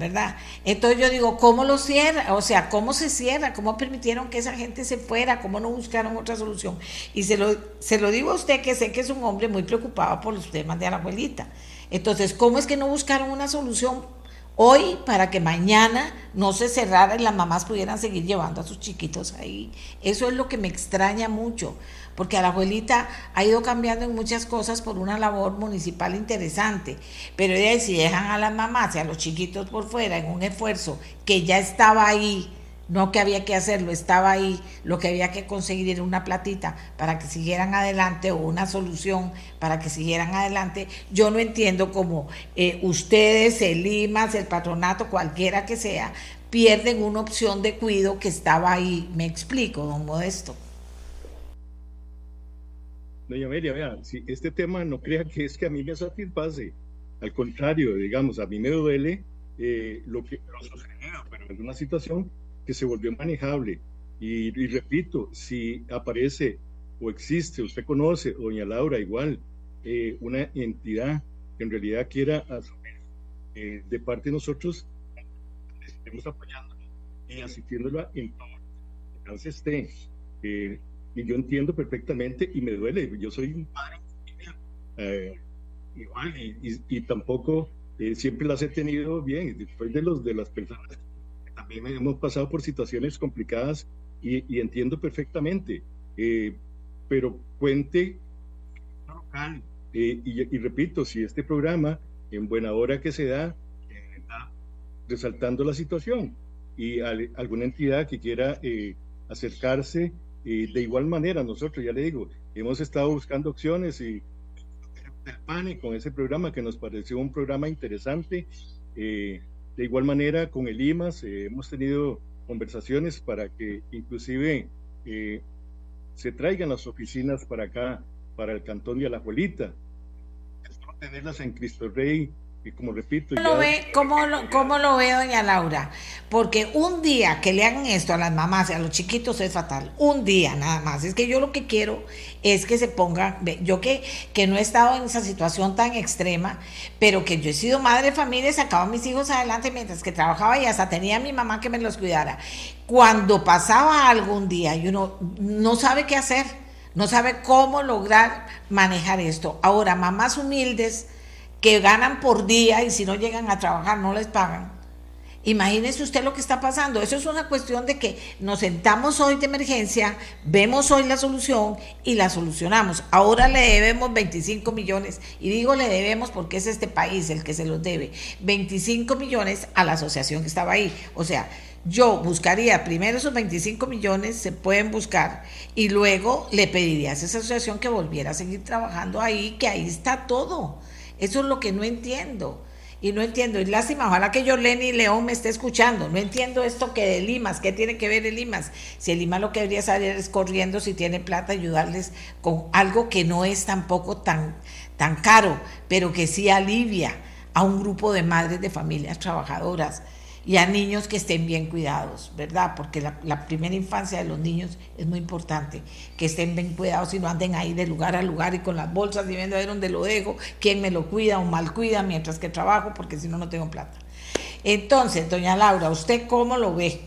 ¿Verdad? Entonces yo digo, ¿cómo lo cierra? O sea, ¿cómo se cierra? ¿Cómo permitieron que esa gente se fuera? ¿Cómo no buscaron otra solución? Y se lo, se lo digo a usted que sé que es un hombre muy preocupado por los temas de la abuelita. Entonces, ¿cómo es que no buscaron una solución hoy para que mañana no se cerrara y las mamás pudieran seguir llevando a sus chiquitos ahí? Eso es lo que me extraña mucho porque a la abuelita ha ido cambiando en muchas cosas por una labor municipal interesante, pero si dejan a las mamás y a los chiquitos por fuera en un esfuerzo que ya estaba ahí, no que había que hacerlo, estaba ahí, lo que había que conseguir era una platita para que siguieran adelante o una solución para que siguieran adelante. Yo no entiendo cómo eh, ustedes, el IMAS, el patronato, cualquiera que sea, pierden una opción de cuido que estaba ahí. Me explico, don Modesto. Doña Amelia, vea, si este tema no crea que es que a mí me satisface, al contrario, digamos, a mí me duele eh, lo que lo sucedido, pero es una situación que se volvió manejable. Y, repito, si aparece o existe, usted conoce, doña Laura, igual, eh, una entidad que en realidad quiera asumir eh, de parte de nosotros, estemos apoyando y asistiéndola en todo el que esté. Y yo entiendo perfectamente y me duele. Yo soy un padre eh, igual y, tampoco eh, siempre las he tenido bien. Después de, los, de las personas que también hemos pasado por situaciones complicadas y, entiendo perfectamente. Eh, pero cuente local. Y, repito, si este programa, en buena hora que se da, está resaltando la situación y alguna entidad que quiera acercarse y de igual manera, nosotros, ya le digo, hemos estado buscando opciones y PANE con ese programa que nos pareció un programa interesante. Eh, de igual manera, con el IMAS eh, hemos tenido conversaciones para que inclusive eh, se traigan las oficinas para acá, para el Cantón de Alajuelita. tenerlas en Cristo Rey y como repito, ¿Cómo, lo ve, ¿cómo, lo, ¿Cómo lo ve doña Laura? Porque un día que le hagan esto a las mamás y a los chiquitos es fatal. Un día nada más. Es que yo lo que quiero es que se pongan, yo que, que no he estado en esa situación tan extrema, pero que yo he sido madre de familia y sacaba a mis hijos adelante mientras que trabajaba y hasta tenía a mi mamá que me los cuidara. Cuando pasaba algún día y uno no sabe qué hacer, no sabe cómo lograr manejar esto. Ahora, mamás humildes que ganan por día y si no llegan a trabajar no les pagan. Imagínese usted lo que está pasando. Eso es una cuestión de que nos sentamos hoy de emergencia, vemos hoy la solución y la solucionamos. Ahora le debemos 25 millones, y digo le debemos porque es este país el que se los debe, 25 millones a la asociación que estaba ahí. O sea, yo buscaría primero esos 25 millones, se pueden buscar, y luego le pediría a esa asociación que volviera a seguir trabajando ahí, que ahí está todo. Eso es lo que no entiendo. Y no entiendo, y lástima, ojalá que yo Lenny León me esté escuchando. No entiendo esto que de Limas, ¿qué tiene que ver el Limas? Si el Limas lo que debería salir es corriendo, si tiene plata, ayudarles con algo que no es tampoco tan, tan caro, pero que sí alivia a un grupo de madres de familias trabajadoras y a niños que estén bien cuidados, ¿verdad? Porque la, primera infancia de los niños es muy importante, que estén bien cuidados y no anden ahí de lugar a lugar y con las bolsas y viendo a ver dónde lo dejo, quién me lo cuida o mal cuida mientras que trabajo, porque si no, no tengo plata. Entonces, doña Laura, ¿usted cómo lo ve?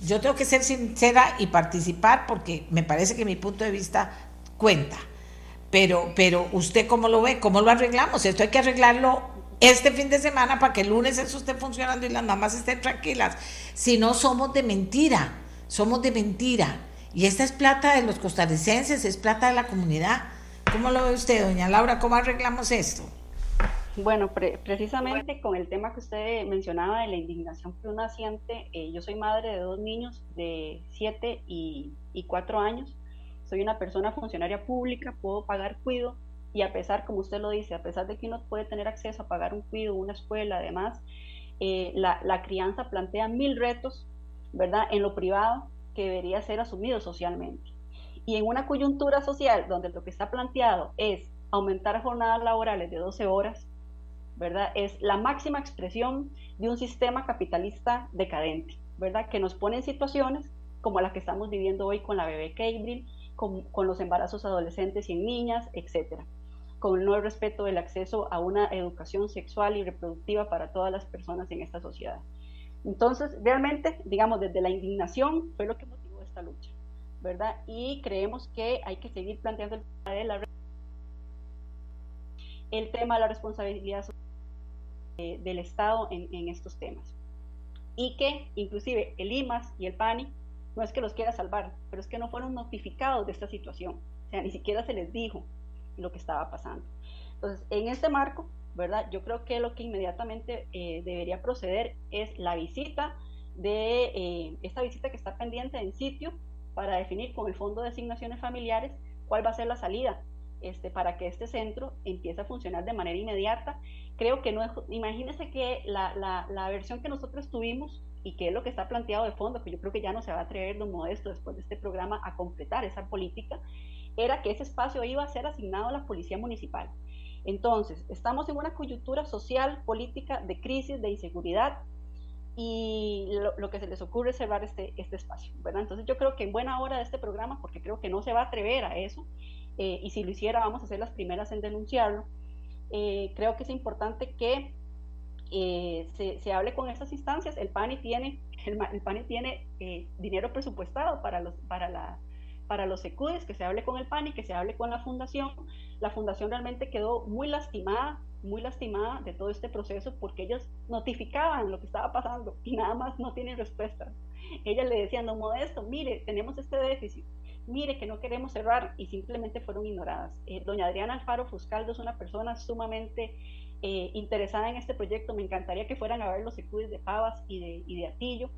Yo tengo que ser sincera y participar porque me parece que mi punto de vista cuenta. Pero, pero usted cómo lo ve, cómo lo arreglamos. Esto hay que arreglarlo este fin de semana para que el lunes eso esté funcionando y las mamás estén tranquilas. Si no, somos de mentira, somos de mentira. Y esta es plata de los costarricenses, es plata de la comunidad. ¿Cómo lo ve usted, doña Laura? ¿Cómo arreglamos esto? Bueno, precisamente con el tema que usted mencionaba de la indignación que uno siente, eh, yo soy madre de dos niños de 7 y, y 4 años, soy una persona funcionaria pública, puedo pagar cuido y a pesar, como usted lo dice, a pesar de que uno puede tener acceso a pagar un cuido, una escuela, además, eh, la, la crianza plantea mil retos, ¿verdad?, en lo privado que debería ser asumido socialmente. Y en una coyuntura social donde lo que está planteado es aumentar jornadas laborales de 12 horas, ¿verdad? Es la máxima expresión de un sistema capitalista decadente, ¿verdad? Que nos pone en situaciones como la que estamos viviendo hoy con la bebé Cambridge, con, con, los embarazos adolescentes y en niñas, etcétera, con el no respeto del acceso a una educación sexual y reproductiva para todas las personas en esta sociedad. Entonces, realmente, digamos, desde la indignación fue lo que motivó esta lucha, ¿verdad? Y creemos que hay que seguir planteando el tema de la, responsabilidad del Estado en, estos temas. Y que inclusive el IMAS y el PANI no es que los quiera salvar, pero es que no fueron notificados de esta situación. O sea, ni siquiera se les dijo lo que estaba pasando. Entonces, en este marco, ¿verdad? Yo creo que lo que inmediatamente eh, debería proceder es la visita de eh, esta visita que está pendiente en sitio para definir con el Fondo de Asignaciones Familiares cuál va a ser la salida este, para que este centro empiece a funcionar de manera inmediata. Creo que no es, imagínense que la, la, versión que nosotros tuvimos y que es lo que está planteado de fondo, que yo creo que ya no se va a atrever lo modesto después de este programa a completar esa política, era que ese espacio iba a ser asignado a la policía municipal. Entonces, estamos en una coyuntura social, política, de crisis, de inseguridad, y lo, que se les ocurre es cerrar este, este espacio, ¿verdad? Entonces yo creo que en buena hora de este programa, porque creo que no se va a atrever a eso, eh, y si lo hiciera vamos a ser las primeras en denunciarlo. Eh, creo que es importante que eh, se, hable con estas instancias. El PANI tiene, el, PANI tiene dinero presupuestado para los, para la, para los secudes, que se hable con el PANI, que se hable con la fundación. La fundación realmente quedó muy lastimada, muy lastimada de todo este proceso porque ellos notificaban lo que estaba pasando y nada más no tienen respuesta. Ellas le decían, no modesto, mire, tenemos este déficit, mire que no queremos cerrar y simplemente fueron ignoradas. Eh, doña Adriana Alfaro Fuscaldo es una persona sumamente eh, interesada en este proyecto. Me encantaría que fueran a ver los secudis de Pavas y de, y de Atillo,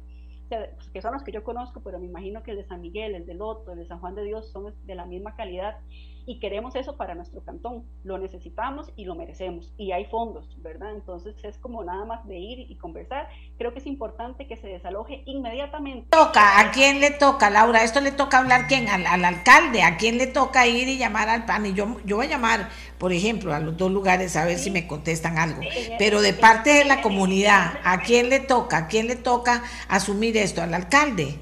que son los que yo conozco, pero me imagino que el de San Miguel, el de Loto, el de San Juan de Dios son de la misma calidad y queremos eso para nuestro cantón. Lo necesitamos y lo merecemos. Y hay fondos, ¿verdad? Entonces es como nada más de ir y conversar. Creo que es importante que se desaloje inmediatamente. Toca, ¿a quién le toca, Laura? Esto le toca hablar quién? Al, al alcalde, ¿a quién le toca ir y llamar al PAN? Y yo, yo voy a llamar, por ejemplo, a los dos lugares a ver si me contestan algo. Pero de parte de la comunidad, ¿a quién le toca? ¿A quién le toca asumir esto? ¿Al alcalde?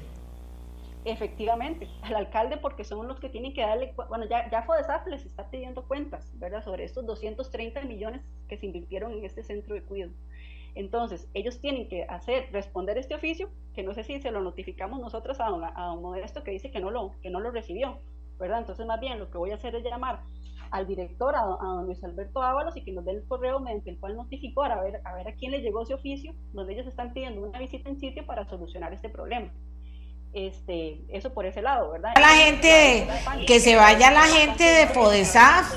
Efectivamente, al alcalde porque son los que tienen que darle, bueno, ya, ya FODESAF les está pidiendo cuentas, ¿verdad? Sobre estos 230 millones que se invirtieron en este centro de cuidado. Entonces, ellos tienen que hacer, responder este oficio, que no sé si se lo notificamos nosotros a, a un modesto que dice que no, lo, que no lo recibió, ¿verdad? Entonces, más bien, lo que voy a hacer es llamar al director, a, don Luis Alberto Ábalos, y que nos dé el correo mediante el cual notificó a ver, a ver a quién le llegó ese oficio, donde ellos están pidiendo una visita en sitio para solucionar este problema este, eso por ese lado, ¿verdad? La gente, que se vaya la gente de Fodesaf,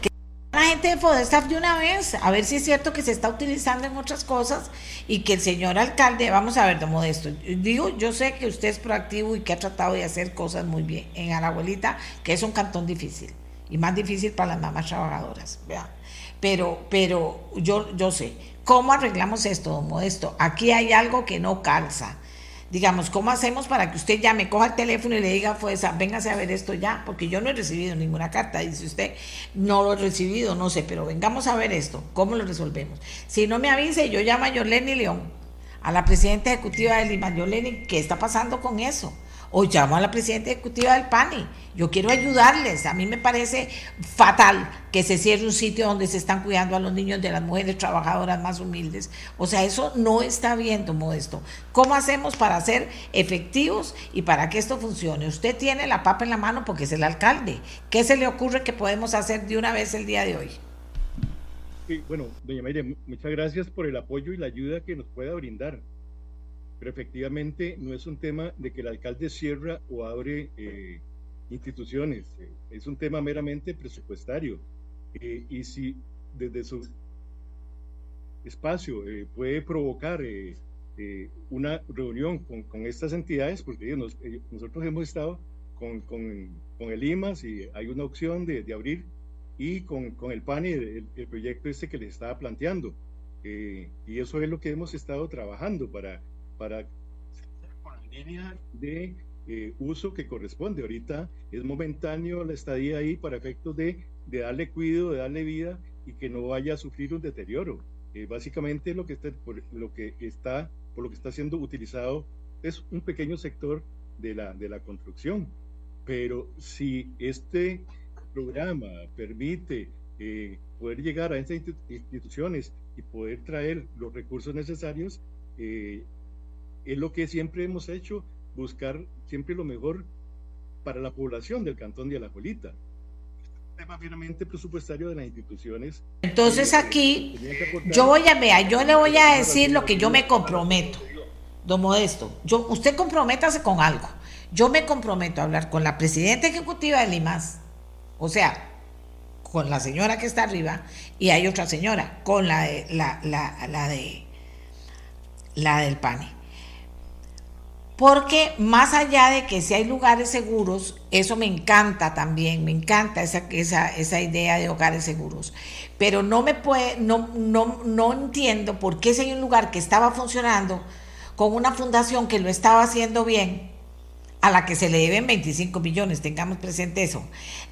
que la gente de Fodesaf de una vez, a ver si es cierto que se está utilizando en otras cosas y que el señor alcalde, vamos a ver, de modesto, digo, yo sé que usted es proactivo y que ha tratado de hacer cosas muy bien en Alabuelita, que es un cantón difícil y más difícil para las mamás trabajadoras, ¿verdad? Pero, pero yo, yo sé, ¿cómo arreglamos esto, don Modesto? Aquí hay algo que no calza digamos, ¿cómo hacemos para que usted ya me coja el teléfono y le diga, pues, véngase a ver esto ya? Porque yo no he recibido ninguna carta, dice usted, no lo he recibido, no sé, pero vengamos a ver esto, ¿cómo lo resolvemos? Si no me avise, yo llamo a Yoleni León, a la presidenta ejecutiva de Lima, Yoleni, ¿qué está pasando con eso? O llamo a la presidenta ejecutiva del PANI. Yo quiero ayudarles. A mí me parece fatal que se cierre un sitio donde se están cuidando a los niños de las mujeres trabajadoras más humildes. O sea, eso no está bien, Modesto. ¿Cómo hacemos para ser efectivos y para que esto funcione? Usted tiene la papa en la mano porque es el alcalde. ¿Qué se le ocurre que podemos hacer de una vez el día de hoy? bueno, doña María, muchas gracias por el apoyo y la ayuda que nos pueda brindar pero efectivamente no es un tema de que el alcalde cierra o abre eh, instituciones, eh, es un tema meramente presupuestario. Eh, y si desde su espacio puede provocar una reunión con, estas entidades, porque nosotros hemos estado con, el IMAS y hay una opción de, abrir y con, el PANI, el, el, proyecto este que les estaba planteando. y eso es lo que hemos estado trabajando para para con la línea de eh, uso que corresponde. Ahorita es momentáneo la estadía ahí para efectos de, de darle cuidado, de darle vida y que no vaya a sufrir un deterioro. Eh, básicamente lo que, está, por lo que está, por lo que está siendo utilizado es un pequeño sector de la, de la construcción. Pero si este programa permite eh, poder llegar a estas instituciones y poder traer los recursos necesarios, eh, es lo que siempre hemos hecho, buscar siempre lo mejor para la población del cantón de Alajuelita. Este tema finalmente presupuestario de las instituciones. Entonces eh, aquí yo voy a ver, yo le voy a decir lo que yo me comprometo, don Modesto. Yo, usted comprométase con algo. Yo me comprometo a hablar con la presidenta ejecutiva de Limas, o sea, con la señora que está arriba, y hay otra señora, con la de la, la, la de la del PANI porque más allá de que si hay lugares seguros, eso me encanta también, me encanta esa, esa, esa idea de hogares seguros. Pero no me puede, no, no, no entiendo por qué si hay un lugar que estaba funcionando con una fundación que lo estaba haciendo bien, a la que se le deben 25 millones, tengamos presente eso.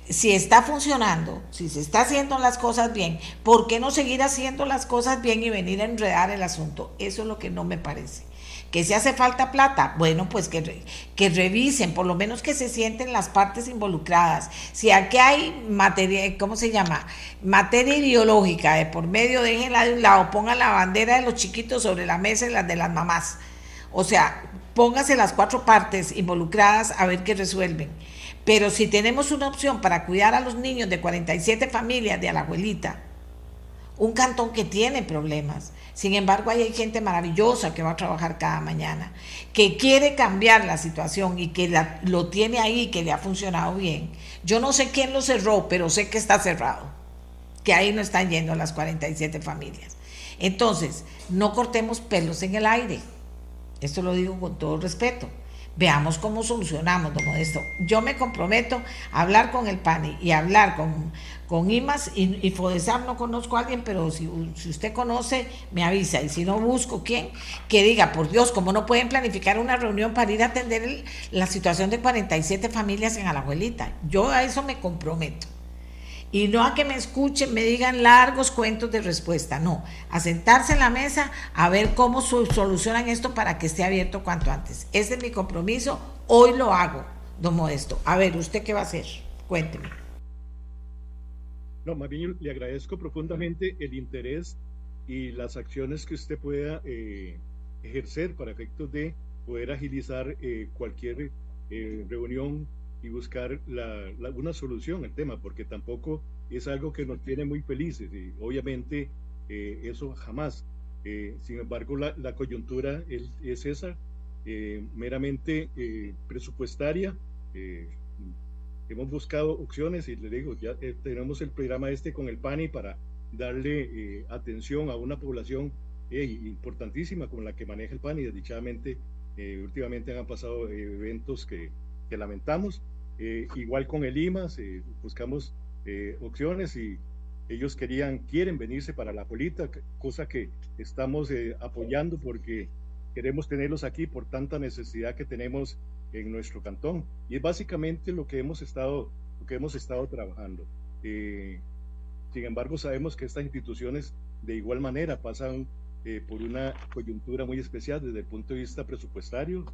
Si está funcionando, si se está haciendo las cosas bien, ¿por qué no seguir haciendo las cosas bien y venir a enredar el asunto? Eso es lo que no me parece que si hace falta plata, bueno, pues que, que revisen, por lo menos que se sienten las partes involucradas. Si aquí hay materia, ¿cómo se llama? Materia ideológica de por medio, déjenla de un lado, pongan la bandera de los chiquitos sobre la mesa y las de las mamás. O sea, póngase las cuatro partes involucradas a ver qué resuelven. Pero si tenemos una opción para cuidar a los niños de 47 familias de abuelita, un cantón que tiene problemas, sin embargo, hay gente maravillosa que va a trabajar cada mañana, que quiere cambiar la situación y que lo tiene ahí, que le ha funcionado bien. Yo no sé quién lo cerró, pero sé que está cerrado, que ahí no están yendo las 47 familias. Entonces, no cortemos pelos en el aire. Esto lo digo con todo respeto. Veamos cómo solucionamos, don Modesto. Yo me comprometo a hablar con el PANI y hablar con, con IMAS y, y no conozco a alguien, pero si, usted conoce, me avisa. Y si no busco quién, que diga, por Dios, ¿cómo no pueden planificar una reunión para ir a atender la situación de 47 familias en Alajuelita? Yo a eso me comprometo. Y no a que me escuchen, me digan largos cuentos de respuesta, no, a sentarse en la mesa a ver cómo solucionan esto para que esté abierto cuanto antes. Ese es mi compromiso, hoy lo hago, don Modesto. A ver, ¿usted qué va a hacer? Cuénteme. No, más bien le agradezco profundamente el interés y las acciones que usted pueda eh, ejercer para efectos de poder agilizar eh, cualquier eh, reunión y buscar la, una solución al tema, porque tampoco es algo que nos tiene muy felices. Y obviamente eh, eso jamás. Eh, sin embargo, la, la coyuntura es, es esa, eh, meramente presupuestaria. Hemos buscado opciones y le digo, ya tenemos el programa este con el PANI para darle atención a una población importantísima con la que maneja el PANI. Desdichadamente, últimamente han pasado eventos que, que lamentamos, eh, igual con el IMAS, buscamos eh, opciones y ellos querían, quieren venirse para la política, cosa que estamos eh, apoyando porque queremos tenerlos aquí por tanta necesidad que tenemos en nuestro cantón. Y es básicamente lo que hemos estado, lo que hemos estado trabajando. Eh, sin embargo, sabemos que estas instituciones de igual manera pasan eh, por una coyuntura muy especial desde el punto de vista presupuestario.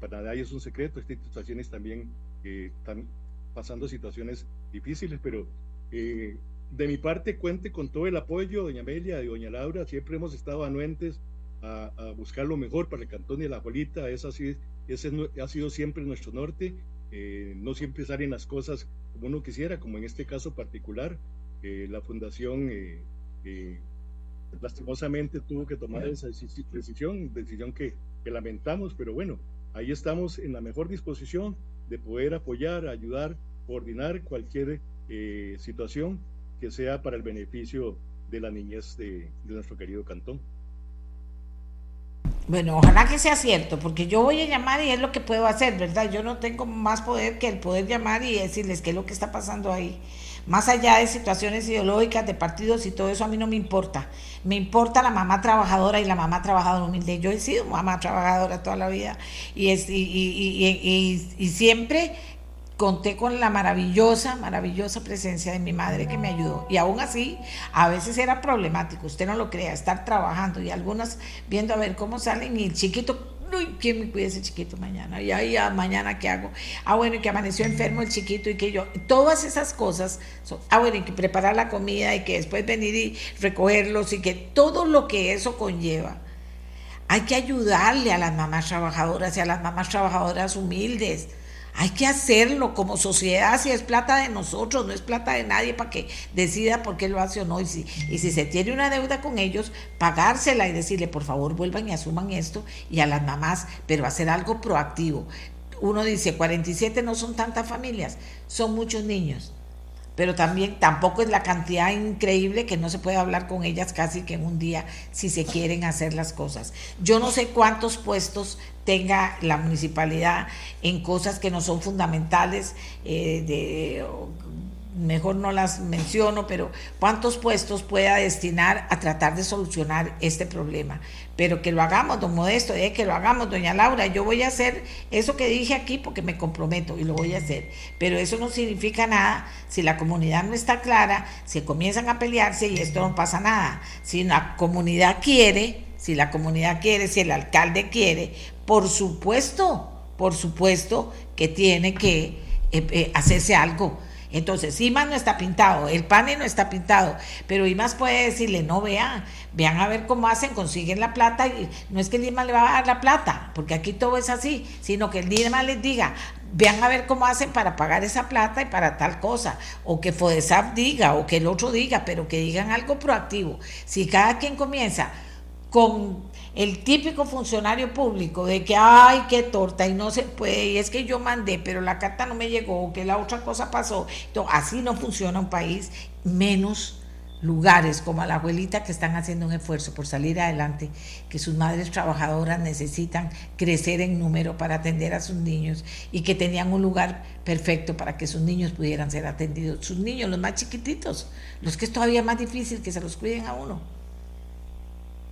para nadie es un secreto, estas instituciones también están pasando situaciones difíciles, pero eh, de mi parte cuente con todo el apoyo, doña Amelia y doña Laura, siempre hemos estado anuentes a, buscar lo mejor para el cantón de la Jolita, ese, ese ha sido siempre nuestro norte, eh, no siempre salen las cosas como uno quisiera, como en este caso particular, eh, la fundación lastimosamente tuvo que tomar esa decisión, decisión que, que lamentamos, pero bueno, ahí estamos en la mejor disposición de poder apoyar, ayudar, coordinar cualquier eh, situación que sea para el beneficio de la niñez de, nuestro querido cantón. Bueno, ojalá que sea cierto, porque yo voy a llamar y es lo que puedo hacer, ¿verdad? Yo no tengo más poder que el poder llamar y decirles qué es lo que está pasando ahí. Más allá de situaciones ideológicas, de partidos y todo eso, a mí no me importa. Me importa la mamá trabajadora y la mamá trabajadora humilde. Yo he sido mamá trabajadora toda la vida y, es, y, y, y siempre conté con la maravillosa, maravillosa presencia de mi madre que me ayudó. Y aún así, a veces era problemático, usted no lo crea, estar trabajando y algunas viendo a ver cómo salen y el chiquito, uy, ¿quién me cuida ese chiquito mañana? Y ahí, ya, mañana, ¿qué hago? Ah, bueno, y que amaneció enfermo el chiquito y que yo, todas esas cosas, son, ah, bueno, y que preparar la comida y que después venir y recogerlos y que todo lo que eso conlleva. Hay que ayudarle a las mamás trabajadoras y a las mamás trabajadoras humildes hay que hacerlo como sociedad, si es plata de nosotros, no es plata de nadie para que decida por qué lo hace o no. Y si, y si se tiene una deuda con ellos, pagársela y decirle, por favor, vuelvan y asuman esto. Y a las mamás, pero hacer algo proactivo. Uno dice, 47 no son tantas familias, son muchos niños pero también tampoco es la cantidad increíble que no se puede hablar con ellas casi que en un día si se quieren hacer las cosas. Yo no sé cuántos puestos tenga la municipalidad en cosas que no son fundamentales, eh, de, mejor no las menciono, pero cuántos puestos pueda destinar a tratar de solucionar este problema. Pero que lo hagamos, don Modesto, eh, que lo hagamos, doña Laura, yo voy a hacer eso que dije aquí porque me comprometo y lo voy a hacer. Pero eso no significa nada si la comunidad no está clara, si comienzan a pelearse y esto no pasa nada. Si la comunidad quiere, si la comunidad quiere, si el alcalde quiere, por supuesto, por supuesto que tiene que eh, eh, hacerse algo. Entonces, IMAS no está pintado, el PANE no está pintado, pero IMAS puede decirle, no vean, vean a ver cómo hacen, consiguen la plata, y no es que el IMAS le va a dar la plata, porque aquí todo es así, sino que el IMAS les diga, vean a ver cómo hacen para pagar esa plata y para tal cosa, o que FODESAP diga, o que el otro diga, pero que digan algo proactivo. Si cada quien comienza con el típico funcionario público de que, ay, qué torta, y no se puede, y es que yo mandé, pero la carta no me llegó, que la otra cosa pasó. Entonces, así no funciona un país, menos lugares como a la abuelita que están haciendo un esfuerzo por salir adelante, que sus madres trabajadoras necesitan crecer en número para atender a sus niños y que tenían un lugar perfecto para que sus niños pudieran ser atendidos. Sus niños, los más chiquititos, los que es todavía más difícil que se los cuiden a uno.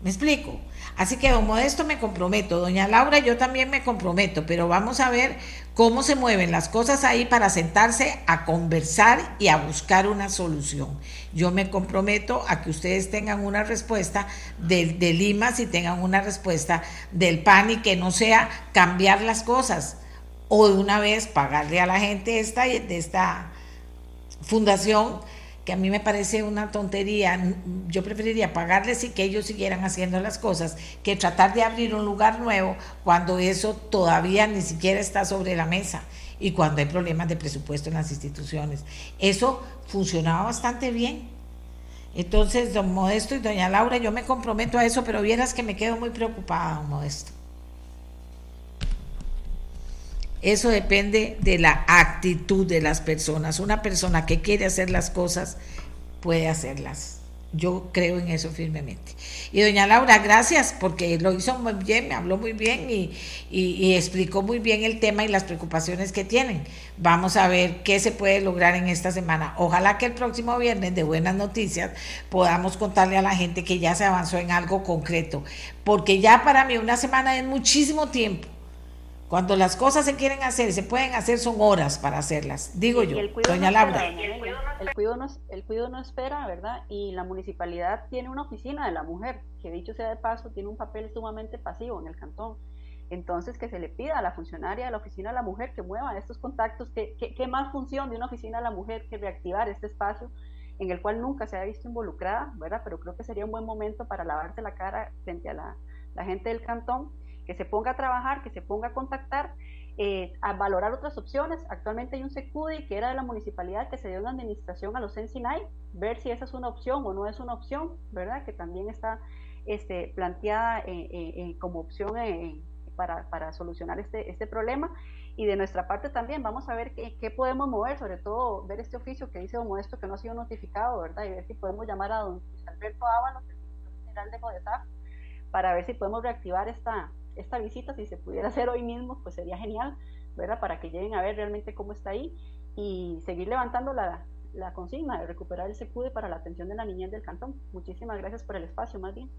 ¿Me explico? Así que, don Modesto, me comprometo. Doña Laura, yo también me comprometo, pero vamos a ver cómo se mueven las cosas ahí para sentarse a conversar y a buscar una solución. Yo me comprometo a que ustedes tengan una respuesta de, de Lima, si tengan una respuesta del PAN y que no sea cambiar las cosas o de una vez pagarle a la gente esta, de esta fundación que a mí me parece una tontería. Yo preferiría pagarles y que ellos siguieran haciendo las cosas que tratar de abrir un lugar nuevo cuando eso todavía ni siquiera está sobre la mesa y cuando hay problemas de presupuesto en las instituciones. Eso funcionaba bastante bien. Entonces, don Modesto y doña Laura, yo me comprometo a eso, pero vieras que me quedo muy preocupada, don Modesto. Eso depende de la actitud de las personas. Una persona que quiere hacer las cosas puede hacerlas. Yo creo en eso firmemente. Y doña Laura, gracias porque lo hizo muy bien, me habló muy bien y, y, explicó muy bien el tema y las preocupaciones que tienen. Vamos a ver qué se puede lograr en esta semana. Ojalá que el próximo viernes de buenas noticias podamos contarle a la gente que ya se avanzó en algo concreto, porque ya para mí una semana es muchísimo tiempo cuando las cosas se quieren hacer y se pueden hacer, son horas para hacerlas, digo yo, doña Laura. el, cuido no, el, cuido no, espera, ¿verdad? Y la municipalidad tiene una oficina de la mujer, que dicho sea de paso, tiene un papel sumamente pasivo en el cantón. Entonces, que se le pida a la funcionaria de la oficina de la mujer que mueva estos contactos, que, qué más función de una oficina de la mujer que reactivar este espacio en el cual nunca se ha visto involucrada, ¿verdad? Pero creo que sería un buen momento para lavarte la cara frente a la, la gente del cantón que se ponga a trabajar, que se ponga a contactar, eh, a valorar otras opciones. Actualmente hay un SECUDI que era de la municipalidad que se dio una administración a los Ensinay, ver si esa es una opción o no es una opción, ¿verdad? Que también está este, planteada eh, eh, como opción para, solucionar este, este problema. Y de nuestra parte también vamos a ver qué, podemos mover, sobre todo ver este oficio que dice Don Modesto que no ha sido notificado, ¿verdad? Y ver si podemos llamar a don Alberto Ábalos, el general de Modesaf, para ver si podemos reactivar esta, esta visita, si se pudiera hacer hoy mismo, pues sería genial, ¿verdad? Para que lleguen a ver realmente cómo está ahí y seguir levantando la, la consigna de recuperar el SECUDE para la atención de la niñez del cantón. Muchísimas gracias por el espacio, más bien.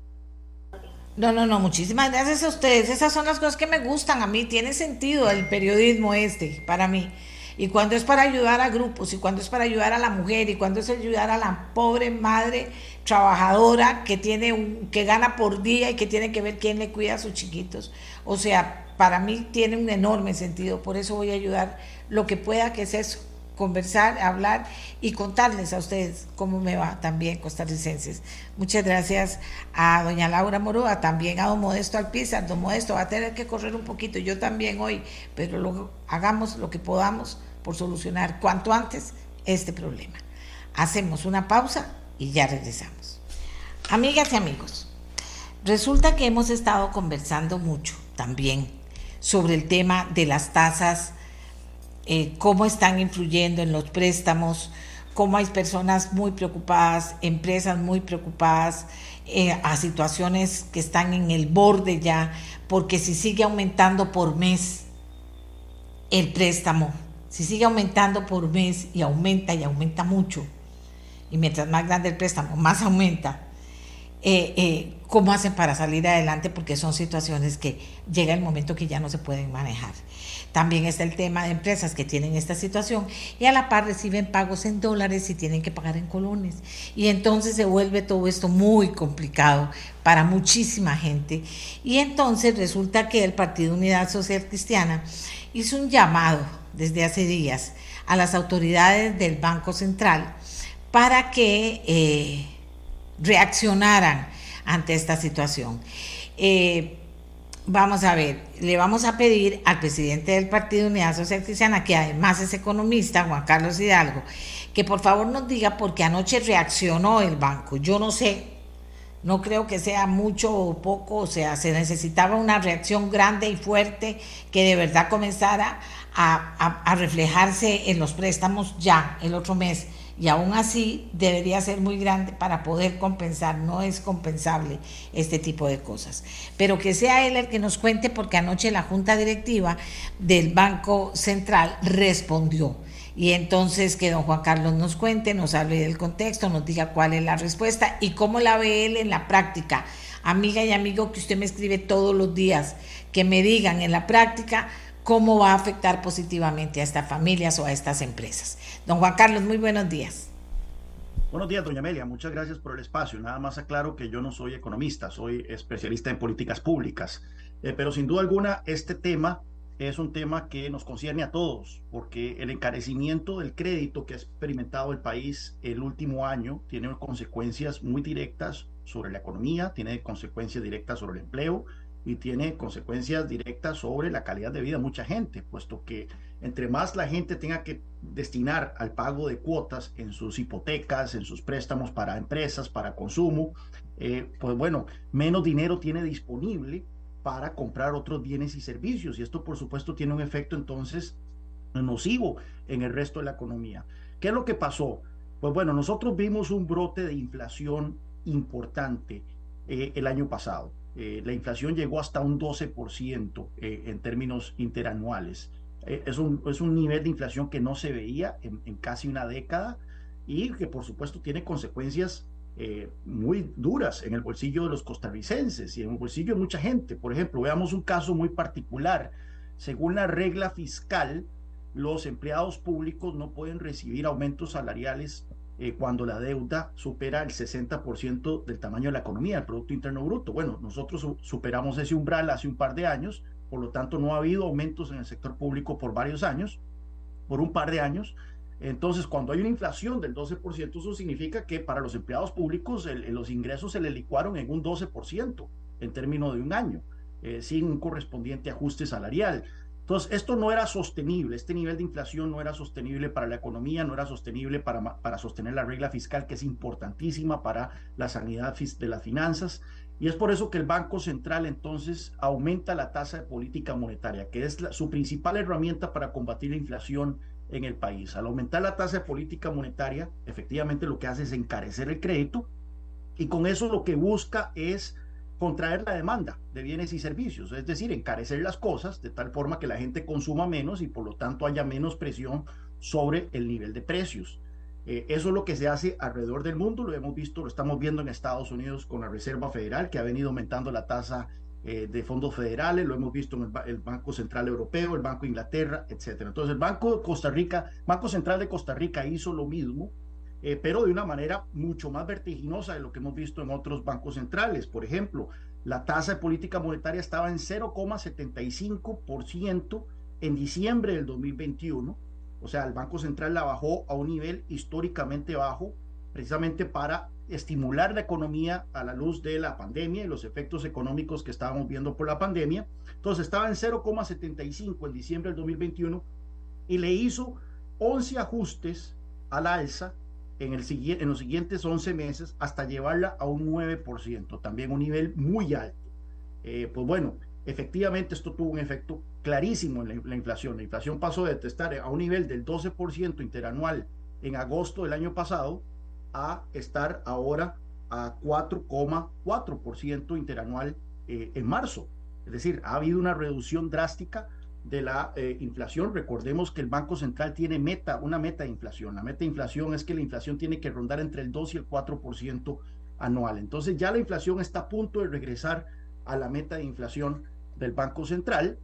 No, no, no, muchísimas gracias a ustedes. Esas son las cosas que me gustan a mí. Tiene sentido el periodismo este para mí. Y cuando es para ayudar a grupos, y cuando es para ayudar a la mujer, y cuando es ayudar a la pobre madre trabajadora que tiene un, que gana por día y que tiene que ver quién le cuida a sus chiquitos. O sea, para mí tiene un enorme sentido, por eso voy a ayudar lo que pueda, que es eso, conversar, hablar y contarles a ustedes cómo me va también costarricenses. Muchas gracias a doña Laura Moroa, también a don Modesto Alpizar. Don Modesto va a tener que correr un poquito, yo también hoy, pero lo, hagamos lo que podamos por solucionar cuanto antes este problema. Hacemos una pausa y ya regresamos. Amigas y amigos, resulta que hemos estado conversando mucho también sobre el tema de las tasas, eh, cómo están influyendo en los préstamos, cómo hay personas muy preocupadas, empresas muy preocupadas, eh, a situaciones que están en el borde ya, porque si sigue aumentando por mes el préstamo, si sigue aumentando por mes y aumenta y aumenta mucho, y mientras más grande el préstamo, más aumenta. Eh, eh, ¿Cómo hacen para salir adelante? Porque son situaciones que llega el momento que ya no se pueden manejar. También está el tema de empresas que tienen esta situación y a la par reciben pagos en dólares y tienen que pagar en colones. Y entonces se vuelve todo esto muy complicado para muchísima gente. Y entonces resulta que el Partido Unidad Social Cristiana hizo un llamado desde hace días a las autoridades del Banco Central para que eh, reaccionaran ante esta situación. Eh, vamos a ver, le vamos a pedir al presidente del Partido Unidad Social Cristiana, que además es economista, Juan Carlos Hidalgo, que por favor nos diga por qué anoche reaccionó el banco. Yo no sé, no creo que sea mucho o poco, o sea, se necesitaba una reacción grande y fuerte que de verdad comenzara a reflejarse en los préstamos ya el otro mes y aún así debería ser muy grande para poder compensar, no es compensable este tipo de cosas. Pero que sea él el que nos cuente porque anoche la Junta Directiva del Banco Central respondió. Y entonces que don Juan Carlos nos cuente, nos hable del contexto, nos diga cuál es la respuesta y cómo la ve él en la práctica. Amiga y amigo que usted me escribe todos los días, que me digan en la práctica cómo va a afectar positivamente a estas familias o a estas empresas. Don Juan Carlos, muy buenos días. Buenos días, doña Amelia. Muchas gracias por el espacio. Nada más aclaro que yo no soy economista, soy especialista en políticas públicas. Eh, pero sin duda alguna, este tema es un tema que nos concierne a todos, porque el encarecimiento del crédito que ha experimentado el país el último año tiene consecuencias muy directas sobre la economía, tiene consecuencias directas sobre el empleo, y tiene consecuencias directas sobre la calidad de vida de mucha gente, puesto que entre más la gente tenga que destinar al pago de cuotas en sus hipotecas, en sus préstamos para empresas, para consumo, eh, pues bueno, menos dinero tiene disponible para comprar otros bienes y servicios. Y esto, por supuesto, tiene un efecto entonces nocivo en el resto de la economía. ¿Qué es lo que pasó? Pues bueno, nosotros vimos un brote de inflación importante eh, el año pasado. Eh, la inflación llegó hasta un 12% eh, en términos interanuales. es, un, es, un, nivel de inflación que no se veía en, en, casi una década y que por supuesto tiene consecuencias muy duras en el bolsillo de los costarricenses y en el bolsillo de mucha gente. Por ejemplo, veamos un caso muy particular. Según la regla fiscal, los empleados públicos no pueden recibir aumentos salariales eh, cuando la deuda supera el 60% del tamaño de la economía, el Producto Interno Bruto. Bueno, nosotros superamos ese umbral hace un par de años, por lo tanto no ha habido aumentos en el sector público por varios años, por un par de años. Entonces, cuando hay una inflación del 12%, eso significa que para los empleados públicos los ingresos se le licuaron en un 12% en términos de un año, eh, sin un correspondiente ajuste salarial. Entonces, esto no era sostenible, este nivel de inflación no era sostenible para la economía, no era sostenible para, para sostener la regla fiscal, que es importantísima para la sanidad de las finanzas. Y es por eso que el Banco Central entonces aumenta la tasa de política monetaria, que es su principal herramienta para combatir la inflación en el país. Al aumentar la tasa de política monetaria, efectivamente lo que hace es encarecer el crédito y con eso lo que busca es contraer la demanda de bienes y servicios, es decir, encarecer las cosas de tal forma que la gente consuma menos y por lo tanto haya menos presión sobre el nivel de precios. Eh, eso es lo que se hace alrededor del mundo, lo hemos visto, lo estamos viendo en Estados Unidos con la Reserva Federal, que ha venido aumentando la tasa eh, de fondos federales, lo hemos visto en el, Banco Central Europeo, el Banco Inglaterra, etcétera. Entonces, el Banco Costa Rica, Banco Central de Costa Rica hizo lo mismo, eh, pero de una manera mucho más vertiginosa de lo que hemos visto en otros bancos centrales. Por ejemplo, la tasa de política monetaria estaba en 0,75% en diciembre del 2021. O sea, el Banco Central la bajó a un nivel históricamente bajo, precisamente para estimular la economía a la luz de la pandemia y los efectos económicos que estábamos viendo por la pandemia. Entonces estaba en 0,75 en diciembre del 2021 y le hizo 11 ajustes al alza en, el, en los siguientes 11 meses hasta llevarla a un 9%, también un nivel muy alto. Eh, pues bueno, efectivamente esto tuvo un efecto clarísimo en la, inflación. La inflación pasó de estar a un nivel del 12% interanual en agosto del año pasado a estar ahora a 4,4% interanual eh, en marzo. Es decir, ha habido una reducción drástica de la eh, inflación. Recordemos que el Banco Central tiene meta, una meta de inflación. La meta de inflación es que la inflación tiene que rondar entre el 2 y el 4% anual. Entonces ya la inflación está a punto de regresar a la meta de inflación del Banco Central,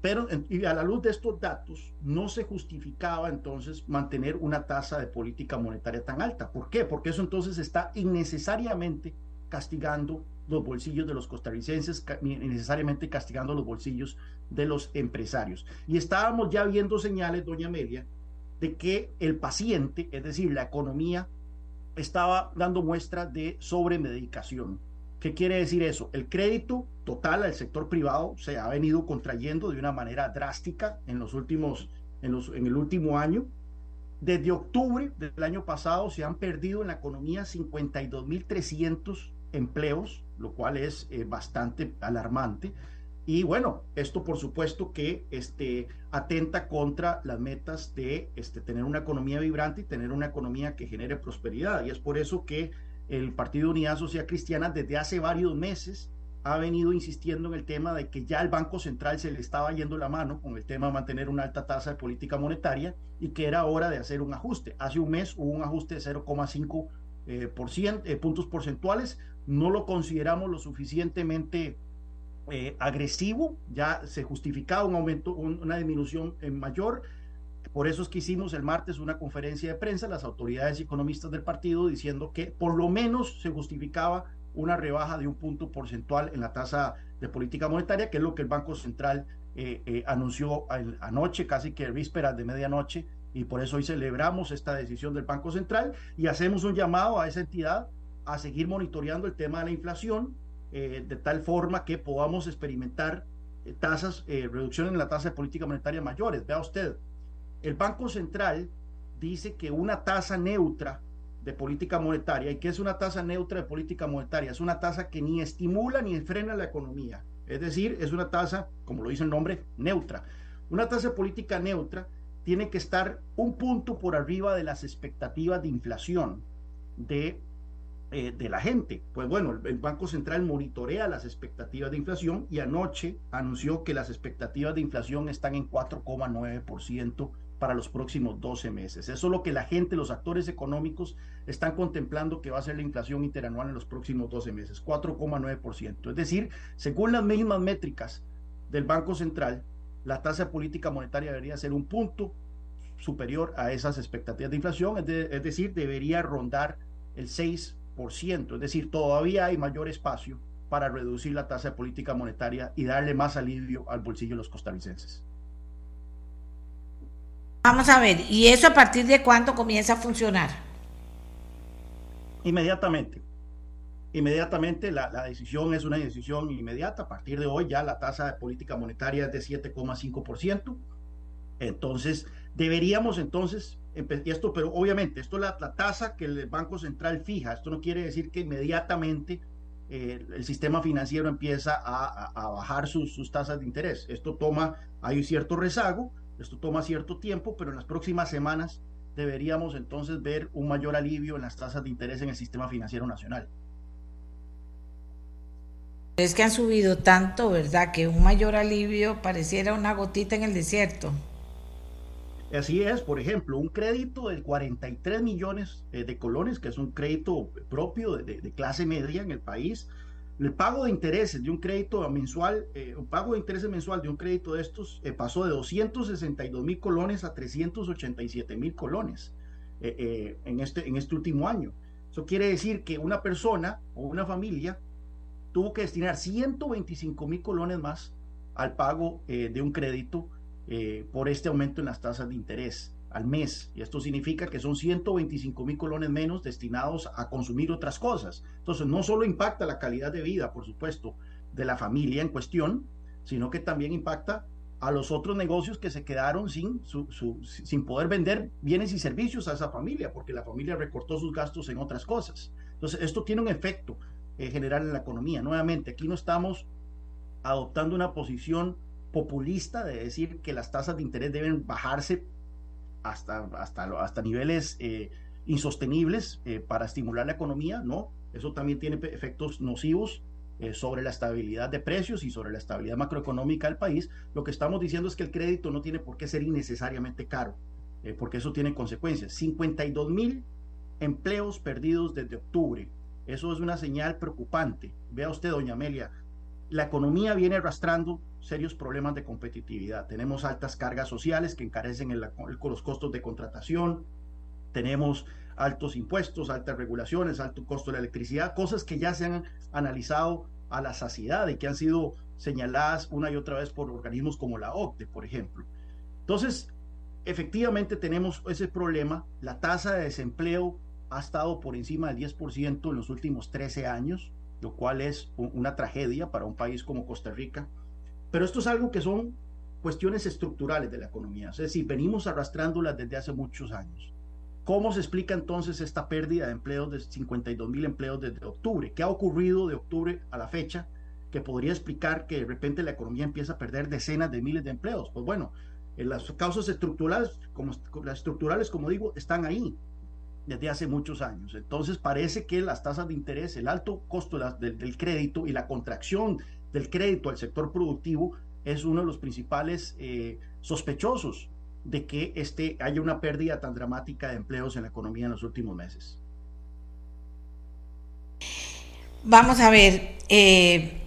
pero y a la luz de estos datos no se justificaba entonces mantener una tasa de política monetaria tan alta. ¿Por qué? Porque eso entonces está innecesariamente castigando los bolsillos de los costarricenses, necesariamente castigando los bolsillos de los empresarios. Y estábamos ya viendo señales, doña Amelia, de que el paciente, es decir, la economía, estaba dando muestra de sobremedicación. ¿Qué quiere decir eso? El crédito total al sector privado se ha venido contrayendo de una manera drástica en los últimos, en, los, en el último año. Desde octubre del año pasado se han perdido en la economía 52.300 empleos, lo cual es eh, bastante alarmante. Y bueno, esto por supuesto que este, atenta contra las metas de este, tener una economía vibrante y tener una economía que genere prosperidad. Y es por eso que el Partido Unidad Social Cristiana desde hace varios meses ha venido insistiendo en el tema de que ya el Banco Central se le estaba yendo la mano con el tema de mantener una alta tasa de política monetaria y que era hora de hacer un ajuste. Hace un mes hubo un ajuste de 0,5 eh, eh, puntos porcentuales. No lo consideramos lo suficientemente eh, agresivo, ya se justificaba un aumento, una disminución en mayor. Por eso es que hicimos el martes una conferencia de prensa, las autoridades economistas del partido, diciendo que por lo menos se justificaba una rebaja de un punto porcentual en la tasa de política monetaria, que es lo que el Banco Central eh, eh, anunció anoche, casi que vísperas de medianoche, y por eso hoy celebramos esta decisión del Banco Central y hacemos un llamado a esa entidad a seguir monitoreando el tema de la inflación, eh, de tal forma que podamos experimentar tasas, reducciones en la tasa de política monetaria mayores. Vea usted, el Banco Central dice que una tasa neutra de política monetaria. ¿Y qué es una tasa neutra de política monetaria? Es una tasa que ni estimula ni frena la economía. Es decir, es una tasa, como lo dice el nombre, neutra. Una tasa de política neutra tiene que estar un punto por arriba de las expectativas de inflación de eh, de la gente. Pues bueno, el, Banco Central monitorea las expectativas de inflación y anoche anunció que las expectativas de inflación están en 4,9% para los próximos 12 meses. Eso es lo que la gente, los actores económicos están contemplando que va a ser la inflación interanual en los próximos 12 meses, 4,9%. Es decir, según las mismas métricas del Banco Central, la tasa política monetaria debería ser un punto superior a esas expectativas de inflación, es, decir, debería rondar el 6%, es decir, todavía hay mayor espacio para reducir la tasa de política monetaria y darle más alivio al bolsillo de los costarricenses. Vamos a ver, ¿y eso a partir de cuándo comienza a funcionar? Inmediatamente. Inmediatamente la, decisión es una decisión inmediata. A partir de hoy ya la tasa de política monetaria es de 7,5%. Entonces, deberíamos entonces, y esto, pero obviamente, esto es la, tasa que el Banco Central fija. Esto no quiere decir que inmediatamente eh, el sistema financiero empieza a, bajar sus, sus tasas de interés. Esto toma, hay un cierto rezago, esto toma cierto tiempo, pero en las próximas semanas deberíamos entonces ver un mayor alivio en las tasas de interés en el sistema financiero nacional. Es que han subido tanto, ¿verdad? Que un mayor alivio pareciera una gotita en el desierto. Así es, por ejemplo, un crédito de 43 millones eh, de colones, que es un crédito propio de clase media en el país, el pago de intereses de un crédito mensual, eh, un pago de intereses mensual de un crédito de estos eh, pasó de 262 mil colones a 387 mil colones eh, en, este, en este último año. Eso quiere decir que una persona o una familia tuvo que destinar 125 mil colones más al pago de un crédito por este aumento en las tasas de interés al mes. Y esto significa que son 125 mil colones menos destinados a consumir otras cosas. Entonces, no solo impacta la calidad de vida, por supuesto, de la familia en cuestión, sino que también impacta a los otros negocios que se quedaron sin, sin poder vender bienes y servicios a esa familia, porque la familia recortó sus gastos en otras cosas. Entonces, esto tiene un efecto eh, general en la economía. Nuevamente, aquí no estamos adoptando una posición populista de decir que las tasas de interés deben bajarse hasta, hasta, hasta niveles eh, insostenibles eh, para estimular la economía, ¿no? Eso también tiene efectos nocivos eh, sobre la estabilidad de precios y sobre la estabilidad macroeconómica del país. Lo que estamos diciendo es que el crédito no tiene por qué ser innecesariamente caro, porque eso tiene consecuencias. 52 mil empleos perdidos desde octubre. Eso es una señal preocupante. Vea usted, doña Amelia, la economía viene arrastrando serios problemas de competitividad. Tenemos altas cargas sociales que encarecen los costos de contratación, tenemos altos impuestos, altas regulaciones, alto costo de la electricidad, cosas que ya se han analizado a la saciedad y que han sido señaladas una y otra vez por organismos como la OCDE, por ejemplo. Entonces, efectivamente tenemos ese problema, la tasa de desempleo ha estado por encima del 10% en los últimos 13 años, lo cual es una tragedia para un país como Costa Rica. Pero esto es algo que son cuestiones estructurales de la economía, es decir, venimos arrastrándolas desde hace muchos años. ¿Cómo se explica entonces esta pérdida de empleos de 52 mil empleos desde octubre? ¿Qué ha ocurrido de octubre a la fecha que podría explicar que de repente la economía empieza a perder decenas de miles de empleos? Pues bueno, las causas estructurales, como, las estructurales, como digo, están ahí desde hace muchos años. Entonces parece que las tasas de interés, el alto costo del, crédito y la contracción del crédito al sector productivo es uno de los principales eh, sospechosos de que este, haya una pérdida tan dramática de empleos en la economía en los últimos meses. Vamos a ver, eh,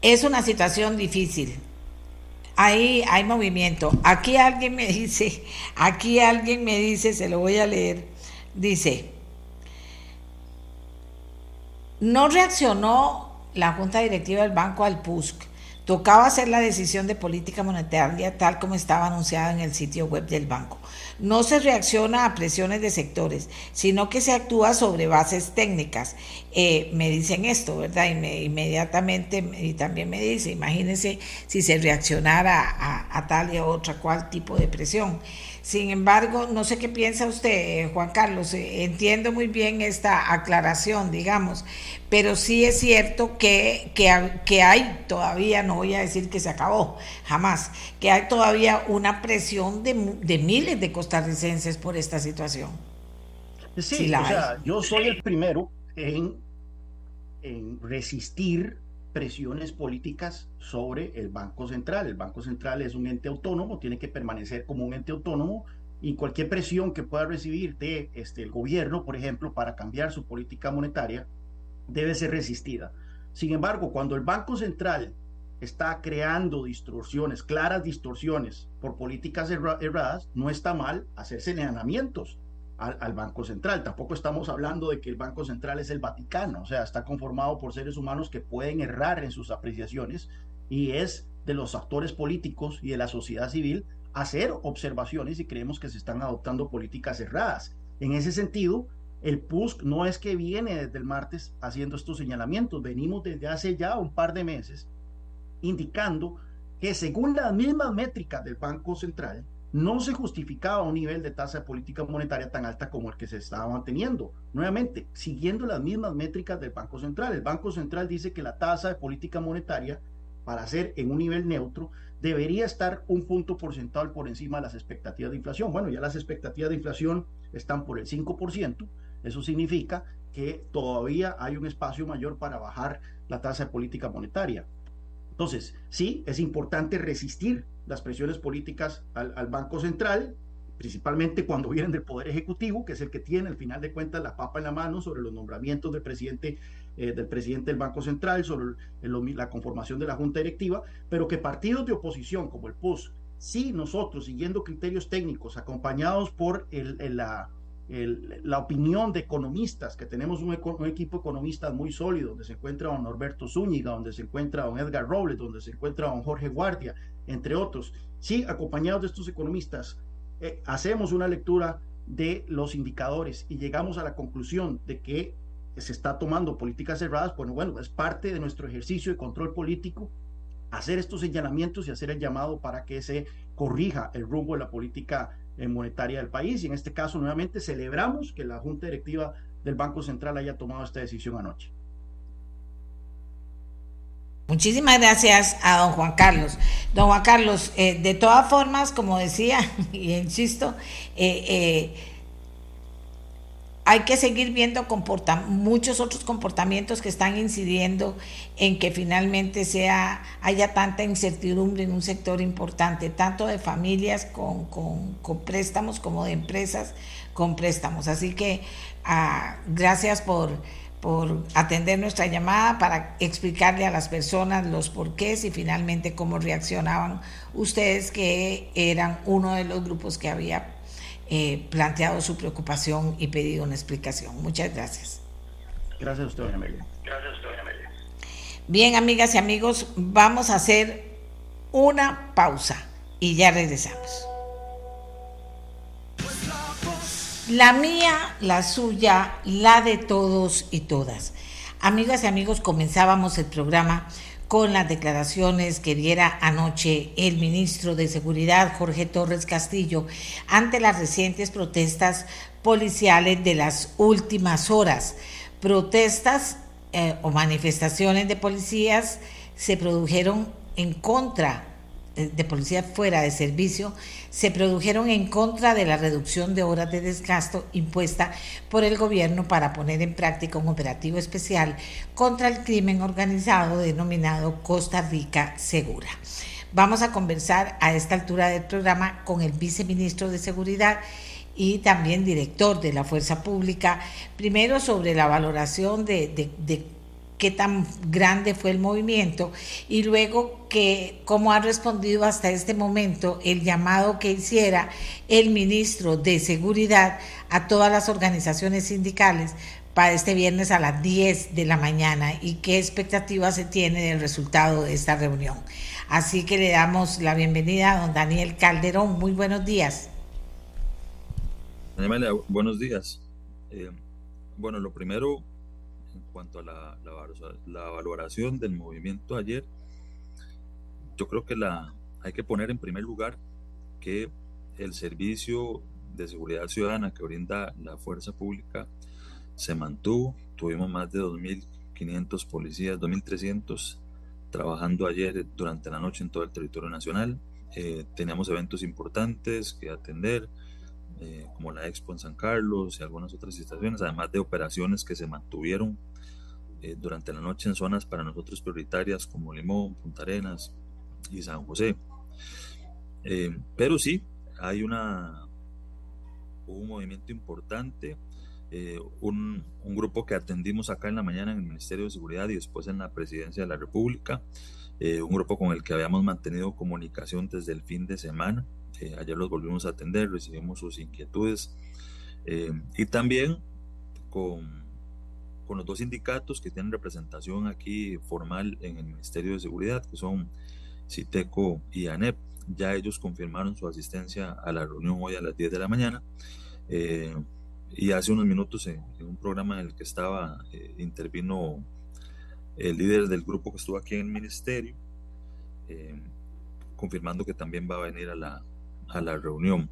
es una situación difícil Ahí hay movimiento. Aquí alguien me dice, aquí alguien me dice, se lo voy a leer, dice, no reaccionó la Junta Directiva del Banco al PUSC. Tocaba hacer la decisión de política monetaria tal como estaba anunciada en el sitio web del banco no se reacciona a presiones de sectores, sino que se actúa sobre bases técnicas. Eh, me dicen esto, ¿verdad? Y me, inmediatamente, y también me dice, imagínense si se reaccionara a, a tal y a otra cual tipo de presión. Sin embargo, no sé qué piensa usted, eh, Juan Carlos, eh, entiendo muy bien esta aclaración, digamos, pero sí es cierto que, que, hay todavía, no voy a decir que se acabó, jamás, que hay todavía una presión de, de miles de costarricenses por esta situación. Sí, o sea, yo soy el primero en, en resistir presiones políticas sobre el Banco Central. El Banco Central es un ente autónomo, tiene que permanecer como un ente autónomo y cualquier presión que pueda recibir de este, el gobierno, por ejemplo, para cambiar su política monetaria, debe ser resistida. Sin embargo, cuando el Banco Central está creando distorsiones, claras distorsiones por políticas erradas, no está mal hacer señalamientos al, Banco Central. Tampoco estamos hablando de que el Banco Central es el Vaticano, o sea, está conformado por seres humanos que pueden errar en sus apreciaciones y es de los actores políticos y de la sociedad civil hacer observaciones y creemos que se están adoptando políticas erradas. En ese sentido, el PUSC no es que viene desde el martes haciendo estos señalamientos, venimos desde hace ya un par de meses indicando que según las mismas métricas del Banco Central, no se justificaba un nivel de tasa de política monetaria tan alta como el que se estaba manteniendo. Nuevamente, siguiendo las mismas métricas del Banco Central. El Banco Central dice que la tasa de política monetaria, para ser en un nivel neutro, debería estar un punto porcentual por encima de las expectativas de inflación. Bueno, ya las expectativas de inflación están por el 5%. Eso significa que todavía hay un espacio mayor para bajar la tasa de política monetaria. Entonces, sí, es importante resistir las presiones políticas al, Banco Central, principalmente cuando vienen del Poder Ejecutivo, que es el que tiene al final de cuentas la papa en la mano sobre los nombramientos del presidente, eh, del presidente del Banco Central, sobre la conformación de la Junta Directiva, pero que partidos de oposición como el PUS, sí nosotros, siguiendo criterios técnicos, acompañados por la opinión de economistas, que tenemos un, equipo de economistas muy sólido, donde se encuentra don Norberto Zúñiga, donde se encuentra don Edgar Robles, donde se encuentra don Jorge Guardia, entre otros. Sí, acompañados de estos economistas, eh, hacemos una lectura de los indicadores y llegamos a la conclusión de que se está tomando políticas cerradas, bueno, bueno, es parte de nuestro ejercicio de control político hacer estos señalamientos y hacer el llamado para que se corrija el rumbo de la política monetaria del país. Y en este caso, nuevamente, celebramos que la Junta Directiva del Banco Central haya tomado esta decisión anoche. Muchísimas gracias a don Juan Carlos. Don Juan Carlos, eh, de todas formas, como decía, y insisto, eh, eh, hay que seguir viendo muchos otros comportamientos que están incidiendo en que finalmente sea haya tanta incertidumbre en un sector importante, tanto de familias con, préstamos como de empresas con préstamos. Así que ah, gracias por, por atender nuestra llamada para explicarle a las personas los porqués y finalmente cómo reaccionaban ustedes que eran uno de los grupos que había eh, planteado su preocupación y pedido una explicación. Muchas gracias. Gracias a usted, Amelia. Gracias a usted, Amelia. Bien, amigas y amigos, vamos a hacer una pausa y ya regresamos. La mía, la suya, la de todos y todas. Amigas y amigos, comenzábamos el programa con las declaraciones que diera anoche el ministro de Seguridad, Jorge Torres Castillo, ante las recientes protestas policiales de las últimas horas. Protestas eh, o manifestaciones de policías se produjeron en contra de policía fuera de servicio se produjeron en contra de la reducción de horas de desgasto impuesta por el gobierno para poner en práctica un operativo especial contra el crimen organizado denominado Costa Rica Segura. Vamos a conversar a esta altura del programa con el viceministro de Seguridad y también director de la Fuerza Pública, primero sobre la valoración de, de, de qué tan grande fue el movimiento y luego que cómo ha respondido hasta este momento el llamado que hiciera el ministro de Seguridad a todas las organizaciones sindicales para este viernes a las 10 de la mañana y qué expectativas se tiene del resultado de esta reunión. Así que le damos la bienvenida a don Daniel Calderón. Muy buenos días. buenos días. Eh, bueno, lo primero, cuanto a la, la, valoración del movimiento ayer, yo creo que la, hay que poner en primer lugar que el servicio de seguridad ciudadana que brinda la fuerza pública se mantuvo. Tuvimos más de 2.500 policías, 2.300 trabajando ayer durante la noche en todo el territorio nacional. Eh, teníamos eventos importantes que atender, eh, como la Expo en San Carlos y algunas otras situaciones, además de operaciones que se mantuvieron eh, durante la noche en zonas para nosotros prioritarias como Limón, Punta Arenas y San José. pero sí, hay una, un movimiento importante eh, un, grupo que atendimos acá en la mañana en el Ministerio de Seguridad y después en la Presidencia de la República, eh, un grupo con el que habíamos mantenido comunicación desde el fin de semana. Eh, ayer los volvimos a atender, recibimos sus inquietudes y también con, con los dos sindicatos que tienen representación aquí formal en el Ministerio de Seguridad, que son CITECO y ANEP. Ya ellos confirmaron su asistencia a la reunión hoy a las 10 de la mañana. Y hace unos minutos en, un programa en el que estaba, eh, intervino el líder del grupo que estuvo aquí en el ministerio, eh, confirmando que también va a venir a la, a la reunión.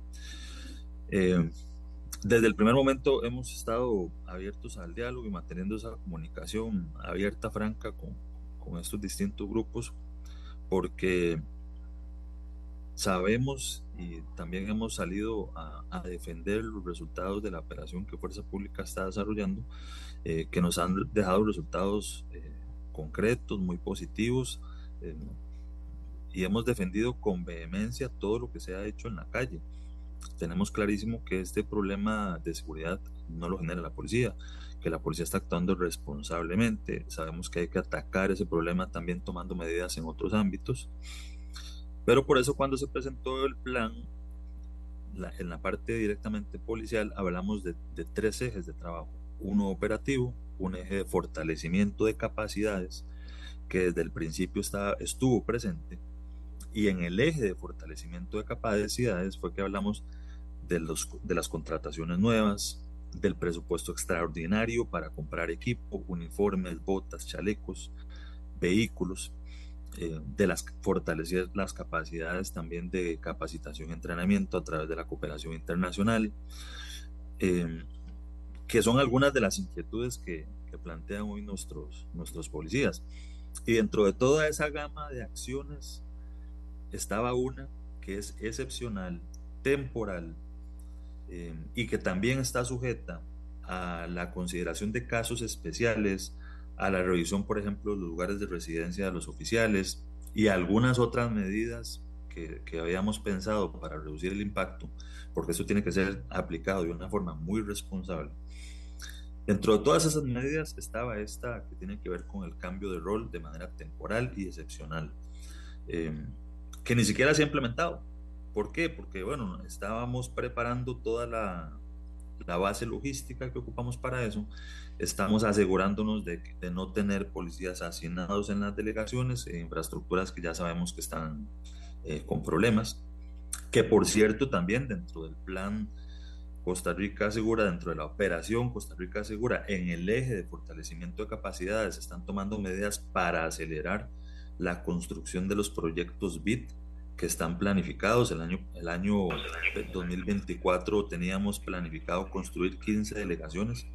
Desde el primer momento hemos estado abiertos al diálogo y manteniendo esa comunicación abierta, franca con, con estos distintos grupos, porque sabemos y también hemos salido a, defender los resultados de la operación que Fuerza Pública está desarrollando, eh, que nos han dejado resultados eh, concretos, muy positivos, eh, y hemos defendido con vehemencia todo lo que se ha hecho en la calle. Tenemos clarísimo que este problema de seguridad no lo genera la policía, que la policía está actuando responsablemente. Sabemos que hay que atacar ese problema también tomando medidas en otros ámbitos. Pero por eso cuando se presentó el plan, en la parte directamente policial, hablamos de, tres ejes de trabajo. Uno operativo, un eje de fortalecimiento de capacidades, que desde el principio estaba, estuvo presente. Y en el eje de fortalecimiento de capacidades fue que hablamos de, los, de las contrataciones nuevas, del presupuesto extraordinario para comprar equipo, uniformes, botas, chalecos, vehículos eh, de las fortalecer las capacidades también de capacitación y entrenamiento a través de la cooperación internacional, eh, que son algunas de las inquietudes que, que, plantean hoy nuestros, nuestros policías. Y dentro de toda esa gama de acciones estaba una que es excepcional, temporal, eh, y que también está sujeta a la consideración de casos especiales, a la revisión, por ejemplo, de los lugares de residencia de los oficiales y algunas otras medidas que, que, habíamos pensado para reducir el impacto, porque eso tiene que ser aplicado de una forma muy responsable. Dentro de todas esas medidas estaba esta que tiene que ver con el cambio de rol de manera temporal y excepcional, eh, que ni siquiera se ha implementado. ¿Por qué? Porque, bueno, estábamos preparando toda la, la base logística que ocupamos para eso, estamos asegurándonos de, de, no tener policías asignados en las delegaciones, e infraestructuras que ya sabemos que están eh, con problemas, que por cierto también dentro del plan Costa Rica Segura, dentro de la operación Costa Rica Segura, en el eje de fortalecimiento de capacidades, están tomando medidas para acelerar la construcción de los proyectos BIT que están planificados. El año, el año 2024 teníamos planificado construir 15 delegaciones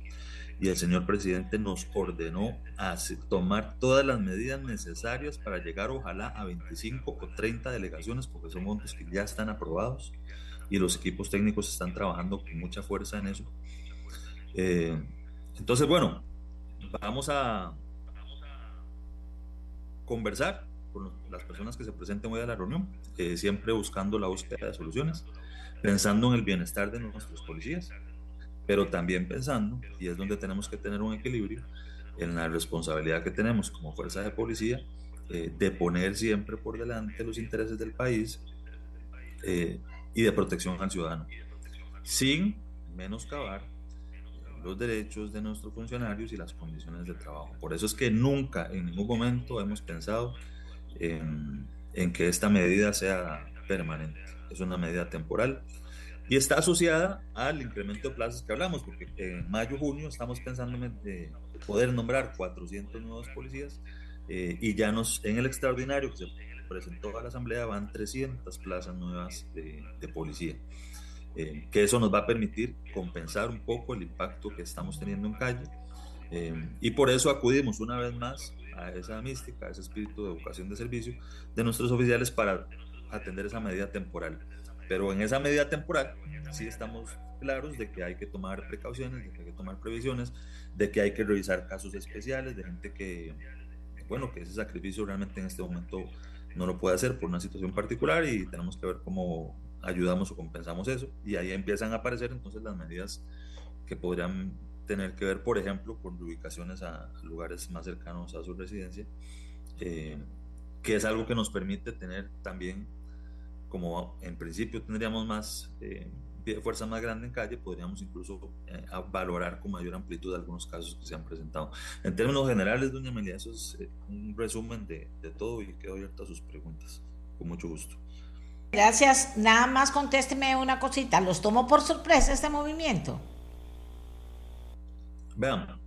y el señor presidente nos ordenó tomar todas las medidas necesarias para llegar ojalá a 25 o 30 delegaciones porque son montos que ya están aprobados y los equipos técnicos están trabajando con mucha fuerza en eso. Eh, entonces, bueno, vamos a conversar con las personas que se presenten hoy a la reunión, eh, siempre buscando la búsqueda de soluciones, pensando en el bienestar de nuestros policías, pero también pensando, y es donde tenemos que tener un equilibrio, en la responsabilidad que tenemos como fuerza de policía eh, de poner siempre por delante los intereses del país eh, y de protección al ciudadano, sin menoscabar los derechos de nuestros funcionarios y las condiciones de trabajo. Por eso es que nunca, en ningún momento hemos pensado en, que esta medida sea permanente. Es una medida temporal y está asociada al incremento de plazas que hablamos, porque en mayo, junio estamos pensando en poder nombrar 400 nuevos policías eh, y ya nos, en el extraordinario que se presentó a la Asamblea van 300 plazas nuevas de, policía. Eh, que eso nos va a permitir compensar un poco el impacto que estamos teniendo en calle. Eh, y por eso acudimos una vez más a esa mística, a ese espíritu de vocación de servicio de nuestros oficiales para atender esa medida temporal. pero en esa medida temporal sí estamos claros de que hay que tomar precauciones, de que hay que tomar previsiones, de que hay que revisar casos especiales de gente que, bueno, que ese sacrificio realmente en este momento no lo puede hacer por una situación particular y tenemos que ver cómo ayudamos o compensamos eso. Y ahí empiezan a aparecer entonces las medidas que podrían tener que ver, por ejemplo, con ubicaciones a, lugares más cercanos a su residencia, eh, que es algo que nos permite tener también, como en principio tendríamos más eh, fuerza más grande en calle, podríamos incluso eh, valorar con mayor amplitud algunos casos que se han presentado. En términos generales, doña Amelia, eso es eh, un resumen de, de todo y quedo abierto a sus preguntas. Con mucho gusto. Gracias. Nada más contésteme una cosita. ¿Los tomo por sorpresa este movimiento? Vean,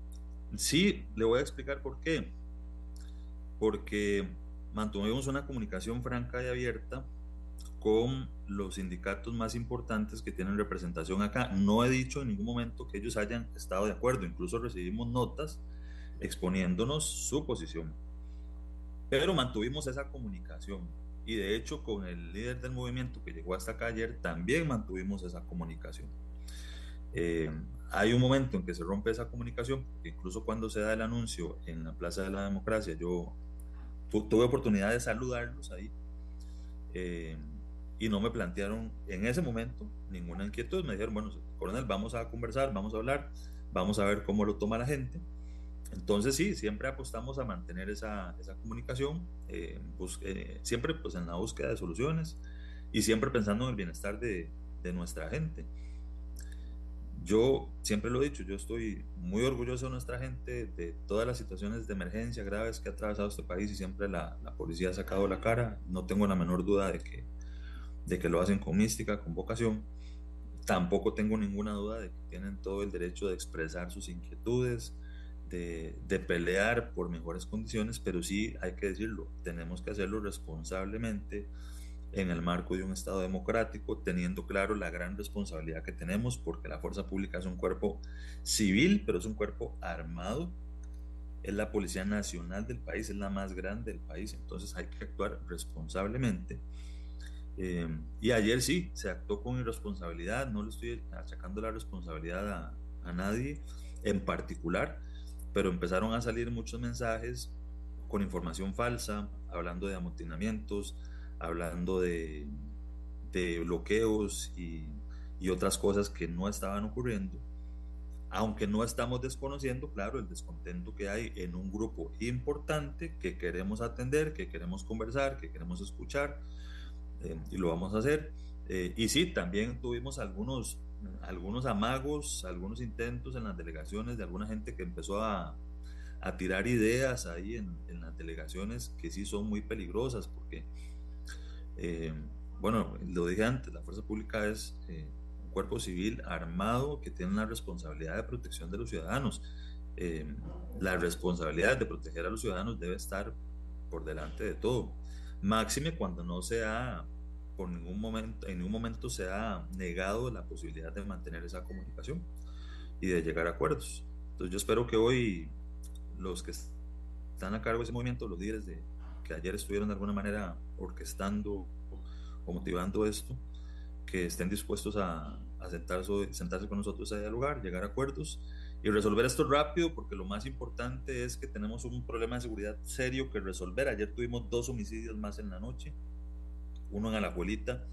sí, le voy a explicar por qué. Porque mantuvimos una comunicación franca y abierta con los sindicatos más importantes que tienen representación acá. No he dicho en ningún momento que ellos hayan estado de acuerdo, incluso recibimos notas exponiéndonos su posición. Pero mantuvimos esa comunicación y de hecho con el líder del movimiento que llegó hasta acá ayer también mantuvimos esa comunicación. Eh, hay un momento en que se rompe esa comunicación, incluso cuando se da el anuncio en la Plaza de la Democracia, yo tuve oportunidad de saludarlos ahí. Eh, y no me plantearon en ese momento ninguna inquietud. Me dijeron, bueno, coronel, vamos a conversar, vamos a hablar, vamos a ver cómo lo toma la gente. Entonces sí, siempre apostamos a mantener esa, esa comunicación, eh, eh, siempre pues en la búsqueda de soluciones y siempre pensando en el bienestar de, de nuestra gente. Yo siempre lo he dicho, yo estoy muy orgulloso de nuestra gente, de todas las situaciones de emergencia graves que ha atravesado este país y siempre la, la policía ha sacado la cara. No tengo la menor duda de que de que lo hacen con mística, con vocación. Tampoco tengo ninguna duda de que tienen todo el derecho de expresar sus inquietudes, de, de, pelear por mejores condiciones, pero sí hay que decirlo, tenemos que hacerlo responsablemente en el marco de un Estado democrático, teniendo claro la gran responsabilidad que tenemos, porque la fuerza pública es un cuerpo civil, pero es un cuerpo armado, es la Policía Nacional del país, es la más grande del país, entonces hay que actuar responsablemente. Eh, y ayer sí, se actuó con irresponsabilidad, no le estoy achacando la responsabilidad a, a, nadie en particular, pero empezaron a salir muchos mensajes con información falsa, hablando de amotinamientos, hablando de, de bloqueos y, y otras cosas que no estaban ocurriendo aunque no estamos desconociendo, claro, el descontento que hay en un grupo importante que queremos atender, que queremos conversar, que queremos escuchar, eh, y lo vamos a hacer. Eh, y sí, también tuvimos algunos, algunos amagos, algunos intentos en las delegaciones de alguna gente que empezó a, a tirar ideas ahí en, en, las delegaciones que sí son muy peligrosas porque, eh, bueno, lo dije antes, la fuerza pública es un cuerpo civil armado que tiene una responsabilidad de protección de los ciudadanos. la responsabilidad de proteger a los ciudadanos debe estar por delante de todo máxime cuando no se ha, por ningún momento, en ningún momento se ha negado la posibilidad de mantener esa comunicación y de llegar a acuerdos. Entonces yo espero que hoy los que están a cargo de ese movimiento, los líderes de, que ayer estuvieron de alguna manera orquestando o motivando esto, que estén dispuestos a, sentarse con nosotros a dialogar, llegar a acuerdos y resolver esto rápido porque lo más importante es que tenemos un problema de seguridad serio que resolver. Ayer tuvimos dos homicidios más en la noche, uno en Alajuelita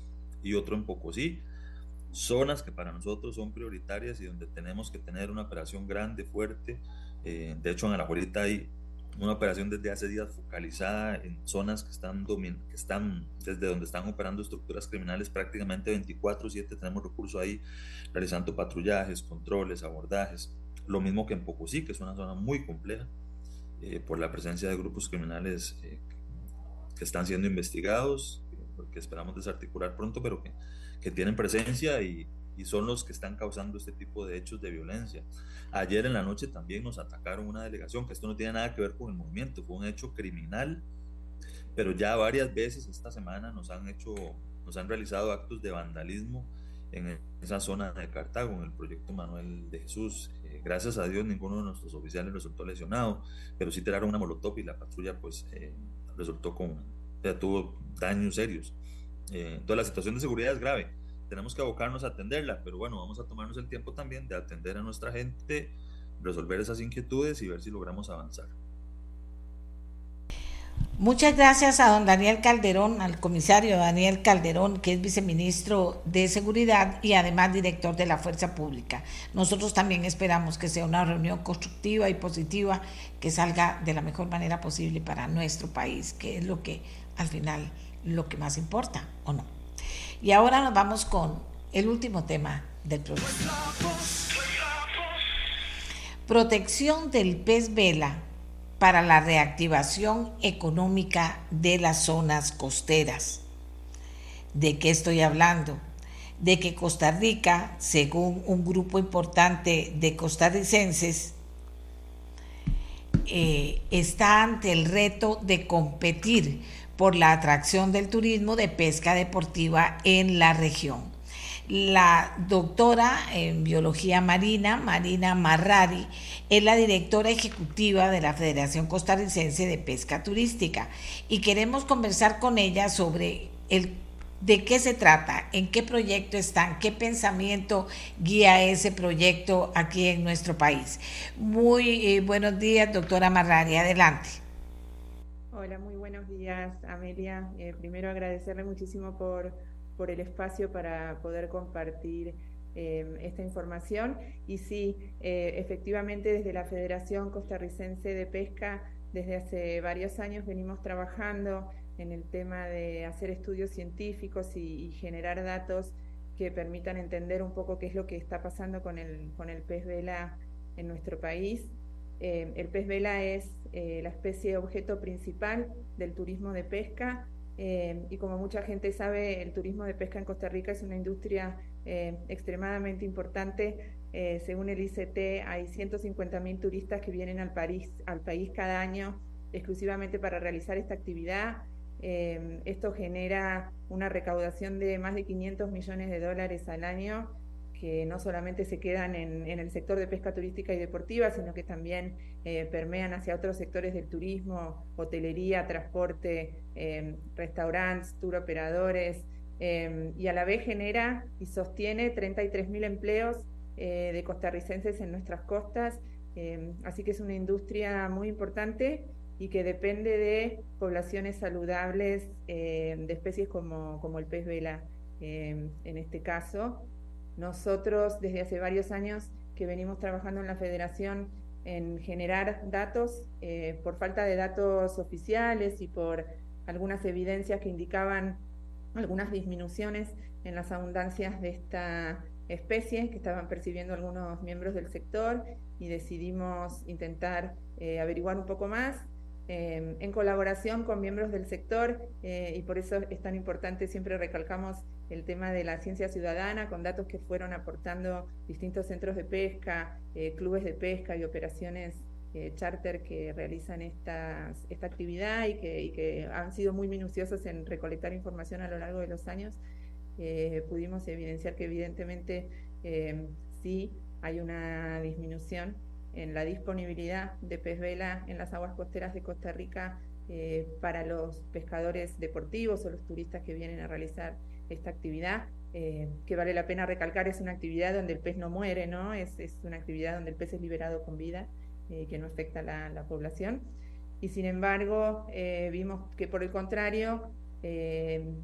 y otro en Pocosí, zonas que para nosotros son prioritarias y donde tenemos que tener una operación grande, fuerte. Eh, de hecho, en Alajuelita hay una operación desde hace días focalizada en zonas que están, que están desde donde están operando estructuras criminales prácticamente 24/7. Tenemos recursos ahí realizando patrullajes, controles, abordajes lo mismo que en Pocosí, que es una zona muy compleja eh, por la presencia de grupos criminales eh, que están siendo investigados, que esperamos desarticular pronto, pero que, que tienen presencia y, y, son los que están causando este tipo de hechos de violencia. Ayer en la noche también nos atacaron una delegación, que esto no tiene nada que ver con el movimiento, fue un hecho criminal, pero ya varias veces esta semana nos han hecho, nos han realizado actos de vandalismo en esa zona de Cartago, en el proyecto Manuel de Jesús. Eh, gracias a Dios ninguno de nuestros oficiales resultó lesionado, pero sí tiraron una molotov y la patrulla pues eh, resultó con, ya tuvo daños serios. Eh, entonces la situación de seguridad es grave. Tenemos que abocarnos a atenderla, pero bueno, vamos a tomarnos el tiempo también de atender a nuestra gente, resolver esas inquietudes y ver si logramos avanzar. Muchas gracias a don Daniel Calderón, al comisario Daniel Calderón, que es viceministro de Seguridad y además director de la Fuerza Pública. Nosotros también esperamos que sea una reunión constructiva y positiva que salga de la mejor manera posible para nuestro país, que es lo que al final lo que más importa, ¿o no? Y ahora nos vamos con el último tema del programa. Protección del pez vela para la reactivación económica de las zonas costeras. ¿De qué estoy hablando? De que Costa Rica, según un grupo importante de costarricenses, eh, está ante el reto de competir por la atracción del turismo de pesca deportiva en la región la doctora en biología marina, Marina Marrari, es la directora ejecutiva de la Federación Costarricense de Pesca Turística y queremos conversar con ella sobre el de qué se trata, en qué proyecto están, qué pensamiento guía ese proyecto aquí en nuestro país. Muy eh, buenos días, doctora Marrari, adelante. Hola, muy buenos días, Amelia. Eh, primero agradecerle muchísimo por por el espacio para poder compartir em, esta información. Y sí, eh, efectivamente desde la Federación Costarricense de Pesca, desde hace varios años venimos trabajando en el tema de hacer estudios científicos y, generar datos que permitan entender un poco qué es lo que está pasando con el, con el pez vela en nuestro país. Em, el pez vela es eh, la especie objeto principal del turismo de pesca eh, y como mucha gente sabe, el turismo de pesca en Costa Rica es una industria eh, extremadamente importante. Eh, según el ICT, hay 150.000 turistas que vienen al, al país cada año exclusivamente para realizar esta actividad. esto genera una recaudación de más de 500 millones de dólares al año que no solamente se quedan en, el sector de pesca turística y deportiva, sino que también eh, permean hacia otros sectores del turismo, hotelería, transporte, eh, restaurantes, tour operadores, eh, y a la vez genera y sostiene 33.000 empleos de costarricenses en nuestras costas, así que es una industria muy importante y que depende de poblaciones saludables de especies como, como el pez vela en este caso. Nosotros desde hace varios años que venimos trabajando en la federación en generar datos, eh, por falta de datos oficiales y por algunas evidencias que indicaban algunas disminuciones en las abundancias de esta especie que estaban percibiendo algunos miembros del sector y decidimos intentar eh, averiguar un poco más eh, en colaboración con miembros del sector y por eso es tan importante, siempre recalcamos el tema de la ciencia ciudadana con datos que fueron aportando distintos centros de pesca, eh, clubes de pesca y operaciones eh, charter que realizan esta actividad y que, han sido muy minuciosos en recolectar información a lo largo de los años. Eh, pudimos evidenciar que evidentemente sí hay una disminución en la disponibilidad de pez vela en las aguas costeras de Costa Rica para los pescadores deportivos o los turistas que vienen a realizar esta actividad, eh, que vale la pena recalcar, es una actividad donde el pez no muere, ¿no? Es, una actividad donde el pez es liberado con vida, eh, que no afecta a la, población. Y sin embargo, eh, vimos que por el contrario,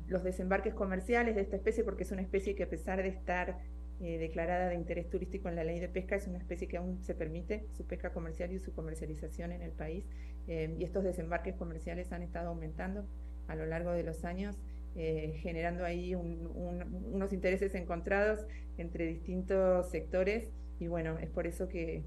los desembarques comerciales de esta especie, porque es una especie que a pesar de estar declarada de interés turístico en la ley de pesca, es una especie que aún se permite su pesca comercial y su comercialización en el país. y estos desembarques comerciales han estado aumentando a lo largo de los años eh, generando ahí unos intereses encontrados entre distintos sectores y bueno, es por eso que,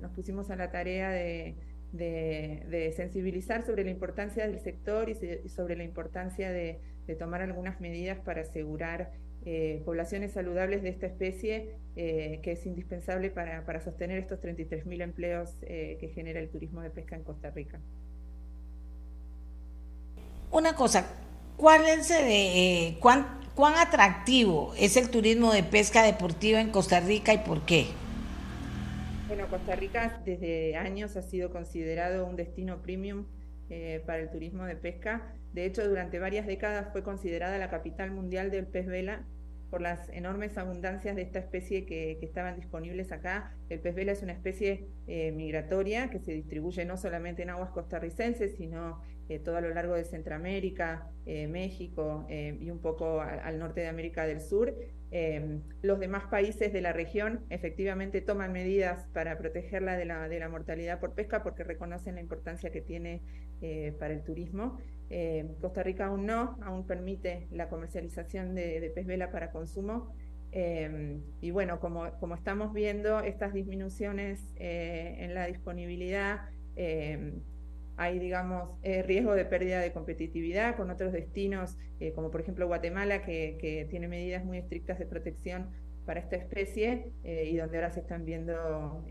nos pusimos a la tarea de, sensibilizar sobre la importancia del sector y, sobre la importancia de, tomar algunas medidas para asegurar eh, poblaciones saludables de esta especie, eh, que es indispensable para, sostener estos 33.000 empleos que genera el turismo de pesca en Costa Rica. Una cosa, ¿Cuál es, eh, cuán, cuán atractivo es el turismo de pesca deportiva en Costa Rica y por qué? Bueno, Costa Rica desde años ha sido considerado un destino premium para el turismo de pesca. De hecho, durante varias décadas fue considerada la capital mundial del pez vela por las enormes abundancias de esta especie que, estaban disponibles acá. El pez vela es una especie eh, migratoria que se distribuye no solamente en aguas costarricenses, sino eh, todo a lo largo de Centroamérica, eh, México y un poco al, norte de América del Sur. los demás países de la región efectivamente toman medidas para protegerla de la, de la mortalidad por pesca porque reconocen la importancia que tiene para el turismo. Eh, Costa Rica aún no, aún permite la comercialización de, pez vela para consumo. Eh, y bueno, como, como, estamos viendo estas disminuciones eh, en la disponibilidad, hay, digamos, riesgo de pérdida de competitividad con otros destinos, como por ejemplo Guatemala, que, que, tiene medidas muy estrictas de protección para esta especie y donde ahora se están viendo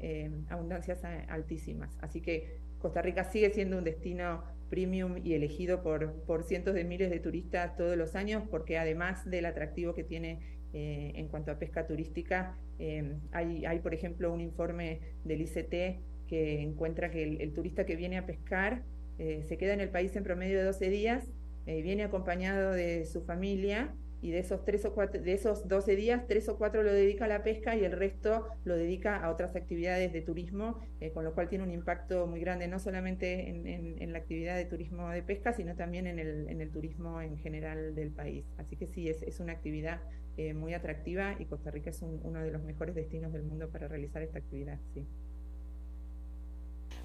abundancias altísimas. Así que Costa Rica sigue siendo un destino premium y elegido por, por cientos de miles de turistas todos los años, porque además del atractivo que tiene eh, en cuanto a pesca turística, eh, hay, hay, por ejemplo, un informe del ICT que encuentra que el, turista que viene a pescar eh, se queda en el país en promedio de 12 días, viene acompañado de su familia y de esos tres o cuatro, de esos 12 días, tres o cuatro lo dedica a la pesca y el resto lo dedica a otras actividades de turismo, eh, con lo cual tiene un impacto muy grande, no solamente en, la actividad de turismo de pesca, sino también en el, en el turismo en general del país. Así que sí, es, es una actividad eh, muy atractiva y Costa Rica es uno de los mejores destinos del mundo para realizar esta actividad, sí.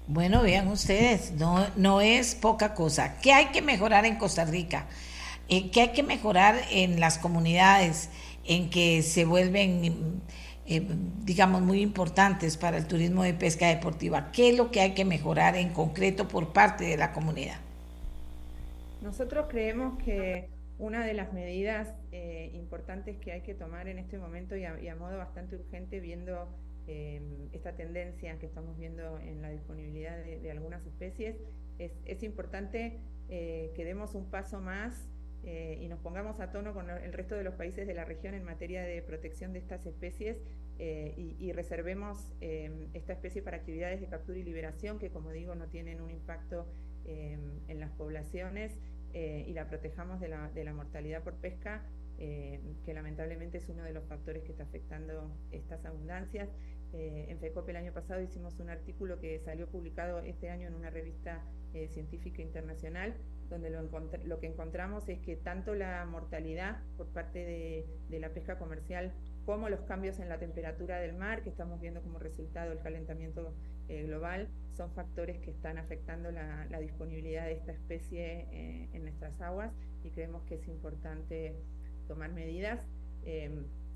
Bueno, vean ustedes, no, no es poca cosa. ¿Qué hay que mejorar en Costa Rica? eh, que hay que mejorar en las comunidades en que se vuelven, eh, digamos, muy importantes para el turismo de pesca deportiva. ¿Qué es lo que hay que mejorar en concreto por parte de la comunidad? Nosotros creemos que una de las medidas eh, importantes que hay que tomar en este momento y a, modo bastante urgente, viendo eh, esta tendencia que estamos viendo en la disponibilidad de, algunas especies, es, es importante que demos un paso más eh, y nos pongamos a tono con el resto de los países de la región en materia de protección de estas especies eh, y, reservemos em, esta especie para actividades de captura y liberación que, como digo, no tienen un impacto em, en las poblaciones eh, y la protejamos de la, de la mortalidad por pesca, em, que lamentablemente es uno de los factores que está afectando estas abundancias. En FECOP el año pasado hicimos un artículo que salió publicado este año en una revista científica internacional donde lo, lo, que encontramos es que tanto la mortalidad por parte de, la pesca comercial como los cambios en la temperatura del mar, que estamos viendo como resultado del calentamiento eh, global, son factores que están afectando la, disponibilidad de esta especie eh, en nuestras aguas y creemos que es importante tomar medidas.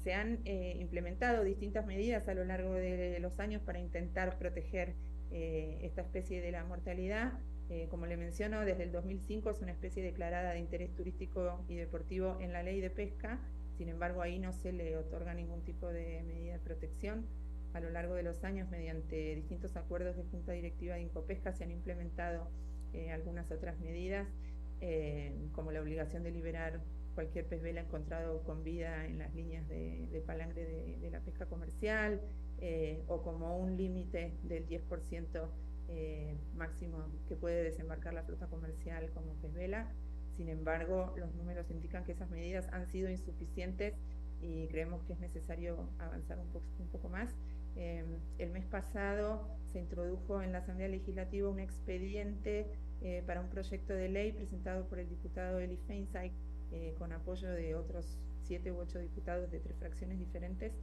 Se han eh, implementado distintas medidas a lo largo de los años para intentar proteger esta especie de la mortalidad. Eh, como le menciono, desde el 2005 es una especie declarada de interés turístico y deportivo en la ley de pesca, sin embargo ahí no se le otorga ningún tipo de medida de protección. A lo largo de los años, mediante distintos acuerdos de Junta Directiva de Incopesca, se han implementado eh, algunas otras medidas, eh, como la obligación de liberar cualquier pez vela encontrado con vida en las líneas de, palangre de, de, la pesca comercial, o como un límite del 10% eh, máximo que puede desembarcar la flota comercial como pez vela. Sin embargo, los números indican que esas medidas han sido insuficientes y creemos que es necesario avanzar un poco, un poco más. Em, el mes pasado se introdujo en la Asamblea Legislativa un expediente eh, para un proyecto de ley presentado por el diputado Eli Feinstein eh, con apoyo de otros siete u ocho diputados de tres fracciones diferentes,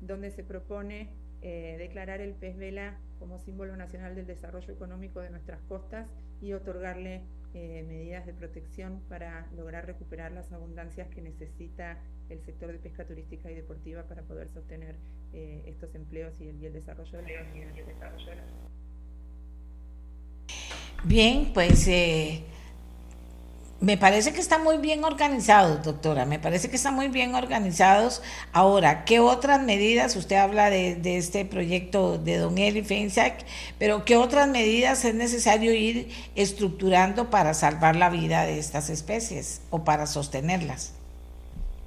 donde se propone eh, declarar el pez vela como símbolo nacional del desarrollo económico de nuestras costas y otorgarle eh, medidas de protección para lograr recuperar las abundancias que necesita el sector de pesca turística y deportiva para poder sostener estos empleos y el, desarrollo de la economía. Bien, pues me parece que están muy bien organizados, doctora, me parece que están muy bien organizados. Ahora, ¿qué otras medidas? Usted habla de, este proyecto de Don Eli Feinsack, pero ¿qué otras medidas es necesario ir estructurando para salvar la vida de estas especies o para sostenerlas?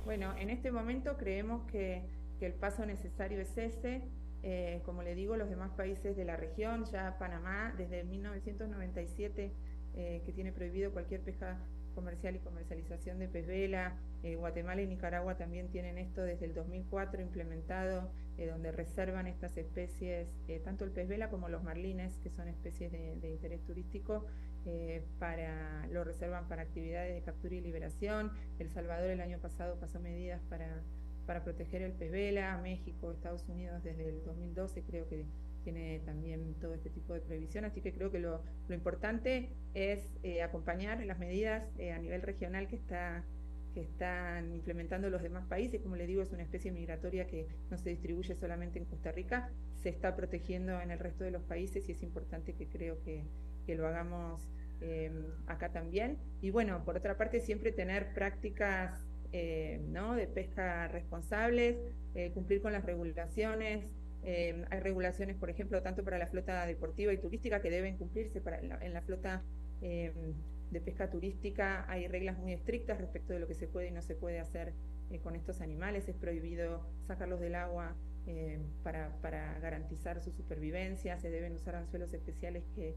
Bueno, en este momento creemos que, el paso necesario es ese. Eh, como le digo, los demás países de la región, ya Panamá, desde 1997 que tiene prohibido cualquier pesca comercial y comercialización de pez vela. Guatemala y Nicaragua también tienen esto desde el 2004 implementado, donde reservan estas especies, tanto el pez vela como los marlines, que son especies de, interés turístico, eh, para, lo reservan para actividades de captura y liberación. El Salvador el año pasado pasó medidas para, para proteger el pez vela. México, Estados Unidos desde el 2012 creo que tiene también todo este tipo de prohibición. Así que creo que lo, lo importante es eh, acompañar las medidas eh, a nivel regional que está que están implementando los demás países. Como le digo, es una especie migratoria que no se distribuye solamente en Costa Rica, se está protegiendo en el resto de los países y es importante que creo que, que lo hagamos eh, acá también. Y bueno, por otra parte, siempre tener prácticas eh, ¿no? de pesca responsables, eh, cumplir con las regulaciones. Hay regulaciones, por ejemplo, tanto para la flota deportiva y turística que deben cumplirse para en la, flota de pesca turística. Hay reglas muy estrictas respecto de lo que se puede y no se puede hacer con estos animales. Es prohibido sacarlos del agua para, para, garantizar su supervivencia, se deben usar anzuelos especiales que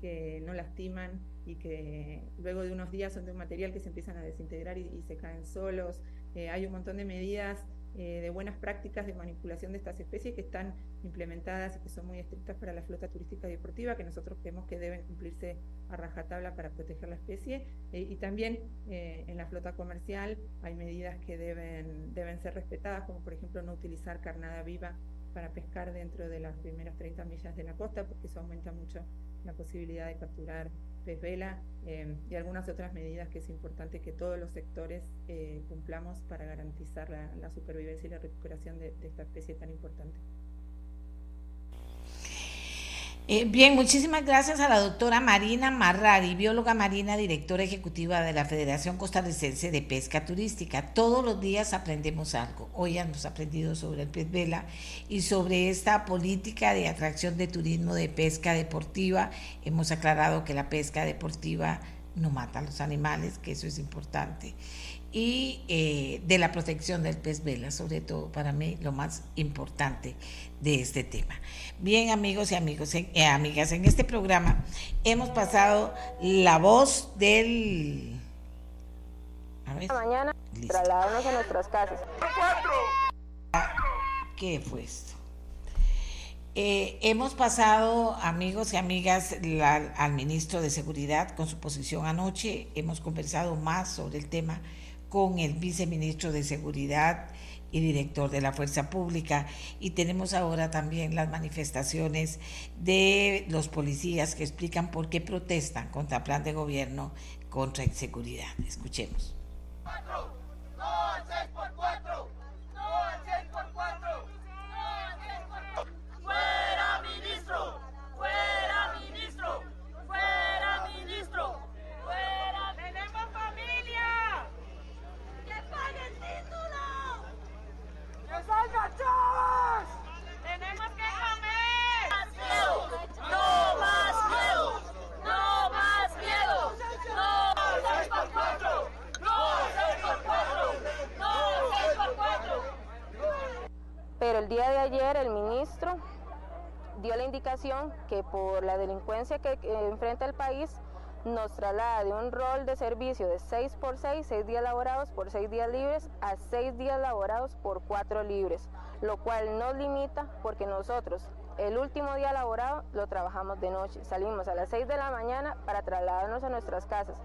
que no lastiman y que luego de unos días son de un material que se empiezan a desintegrar y, se caen solos. Eh, hay un montón de medidas eh, de buenas prácticas de manipulación de estas especies que están implementadas y que son muy estrictas para la flota turística y deportiva, que nosotros creemos que deben cumplirse a rajatabla para proteger la especie. Eh, y también en la flota comercial hay medidas que deben, deben ser respetadas, como por ejemplo no utilizar carnada viva para pescar dentro de las primeras 30 millas de la costa, porque eso aumenta mucho la posibilidad de capturar pez vela eh, y algunas otras medidas que es importante que todos los sectores eh, cumplamos para garantizar la, supervivencia y la recuperación de esta especie tan importante. Eh, bien, muchísimas gracias a la doctora Marina Marrari, bióloga marina, directora ejecutiva de la Federación Costarricense de Pesca Turística. Todos los días aprendemos algo. Hoy hemos aprendido sobre el pez vela y sobre esta política de atracción de turismo de pesca deportiva. Hemos aclarado que la pesca deportiva no mata a los animales, que eso es importante y eh, de la protección del pez vela, sobre todo para mí lo más importante de este tema. Bien amigos y amigos, eh, amigas, en este programa hemos pasado la voz del... A ver, mañana trasladarnos a nuestras casas. ¿Qué fue esto? Eh, hemos pasado, amigos y amigas, al ministro de Seguridad con su posición anoche. Hemos conversado más sobre el tema con el viceministro de Seguridad y director de la Fuerza Pública. Y tenemos ahora también las manifestaciones de los policías que explican por qué protestan contra plan de gobierno contra inseguridad. Escuchemos. Pero el día de ayer el ministro dio la indicación que por la delincuencia que enfrenta el país nos traslada de un rol de servicio de 6 por 6, 6 días laborados por 6 días libres, a 6 días laborados por 4 libres, lo cual nos limita porque nosotros el último día laborado lo trabajamos de noche. Salimos a las 6 de la mañana para trasladarnos a nuestras casas.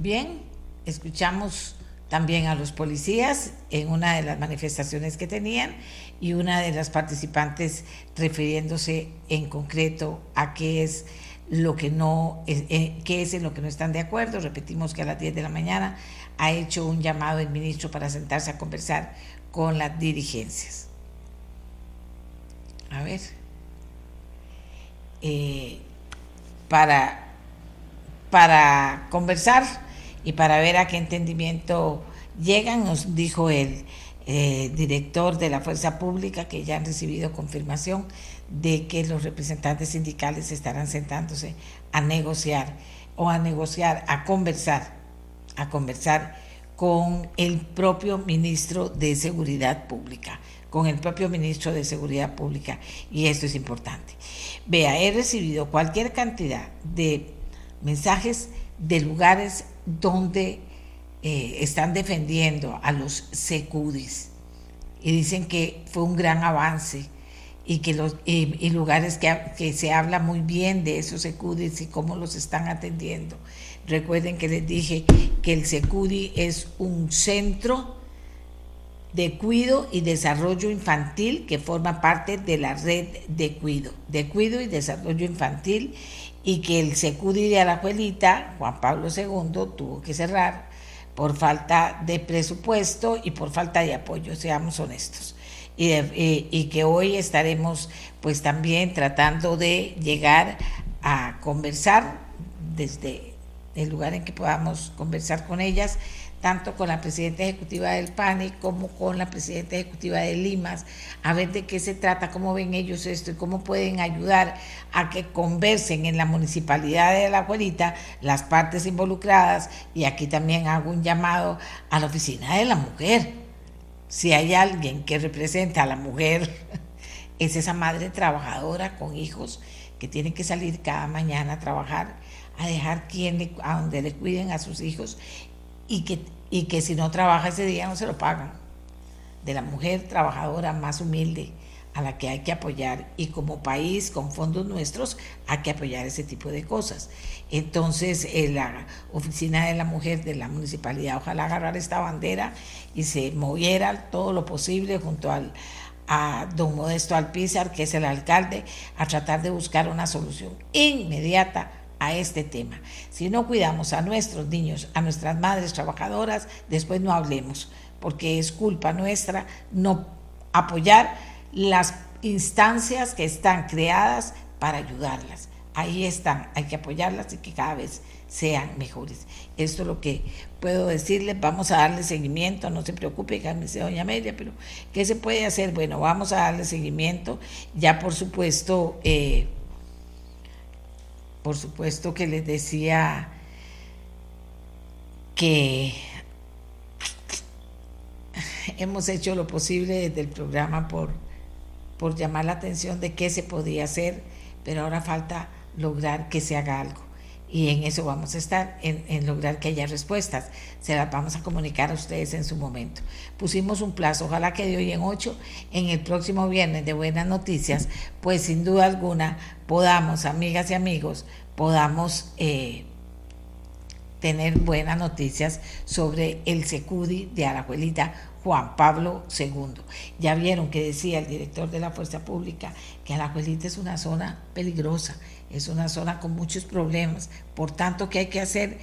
Bien, escuchamos también a los policías en una de las manifestaciones que tenían y una de las participantes refiriéndose en concreto a qué es lo que no eh, qué es en lo que no están de acuerdo. Repetimos que a las 10 de la mañana ha hecho un llamado el ministro para sentarse a conversar con las dirigencias. A ver. Eh, para, para conversar y para ver a qué entendimiento llegan, nos dijo el eh, director de la Fuerza Pública que ya han recibido confirmación de que los representantes sindicales estarán sentándose a negociar o a negociar, a conversar, a conversar con el propio ministro de Seguridad Pública, con el propio ministro de Seguridad Pública, y esto es importante. Vea, he recibido cualquier cantidad de mensajes de lugares donde eh, están defendiendo a los secudis y dicen que fue un gran avance y que los lugares que, que, se habla muy bien de esos secudis y cómo los están atendiendo. Recuerden que les dije que el SECUDI es un centro de cuido y desarrollo infantil que forma parte de la red de cuido, de cuido y desarrollo infantil y que el SECUDI de Alajuelita, Juan Pablo II, tuvo que cerrar por falta de presupuesto y por falta de apoyo, seamos honestos. Y, y que hoy estaremos pues también tratando de llegar a conversar desde el lugar en que podamos conversar con ellas, tanto con la presidenta ejecutiva del PANI como con la presidenta ejecutiva de Limas, a ver de qué se trata, cómo ven ellos esto y cómo pueden ayudar a que conversen en la municipalidad de La Juelita las partes involucradas y aquí también hago un llamado a la oficina de la mujer. Si hay alguien que representa a la mujer, es esa madre trabajadora con hijos que tiene que salir cada mañana a trabajar a dejar quien a donde le cuiden a sus hijos y que, y que si no trabaja ese día no se lo pagan. De la mujer trabajadora más humilde a la que hay que apoyar y como país con fondos nuestros hay que apoyar ese tipo de cosas. Entonces eh, la oficina de la mujer de la municipalidad ojalá agarrar esta bandera y se moviera todo lo posible junto al a don Modesto Alpizar, que es el alcalde, a tratar de buscar una solución inmediata a este tema. Si no cuidamos a nuestros niños, a nuestras madres trabajadoras, después no hablemos, porque es culpa nuestra no apoyar las instancias que están creadas para ayudarlas. Ahí están, hay que apoyarlas y que cada vez sean mejores. Esto es lo que puedo decirles. Vamos a darle seguimiento, no se preocupe, dice doña Amelia, pero ¿qué se puede hacer? Bueno, vamos a darle seguimiento. Ya por supuesto, eh, por supuesto que les decía que hemos hecho lo posible desde el programa por, por llamar la atención de qué se podía hacer, pero ahora falta lograr que se haga algo. Y en eso vamos a estar, en, lograr que haya respuestas. Se las vamos a comunicar a ustedes en su momento. Pusimos un plazo, ojalá que de hoy en ocho, en el próximo viernes de Buenas Noticias, pues sin duda alguna podamos, amigas y amigos, podamos eh, tener buenas noticias sobre el Secudi de Arajuelita Juan Pablo II. Ya vieron que decía el director de la Fuerza Pública que Arajuelita es una zona peligrosa, es una zona con muchos problemas, por tanto que hay que hacer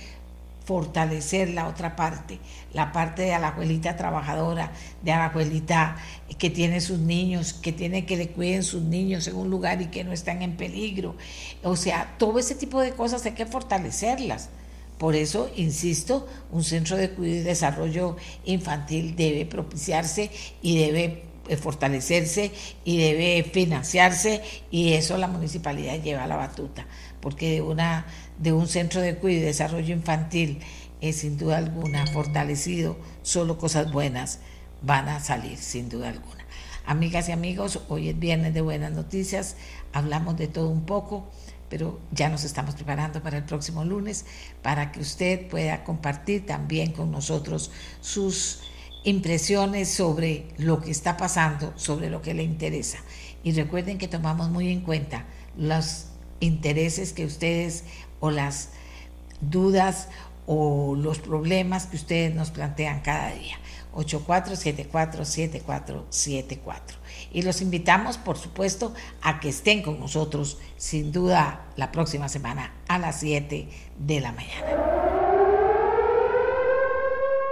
fortalecer la otra parte, la parte de la abuelita trabajadora, de la abuelita que tiene sus niños, que tiene que le cuiden sus niños en un lugar y que no están en peligro. O sea, todo ese tipo de cosas hay que fortalecerlas. Por eso, insisto, un centro de cuidado y desarrollo infantil debe propiciarse y debe fortalecerse y debe financiarse y eso la municipalidad lleva la batuta, porque de una de un centro de cuidado y desarrollo infantil es sin duda alguna fortalecido, solo cosas buenas van a salir, sin duda alguna. Amigas y amigos, hoy es viernes de buenas noticias, hablamos de todo un poco, pero ya nos estamos preparando para el próximo lunes para que usted pueda compartir también con nosotros sus impresiones sobre lo que está pasando, sobre lo que le interesa. Y recuerden que tomamos muy en cuenta los intereses que ustedes o las dudas o los problemas que ustedes nos plantean cada día. 84747474. Y los invitamos, por supuesto, a que estén con nosotros, sin duda, la próxima semana a las 7 de la mañana.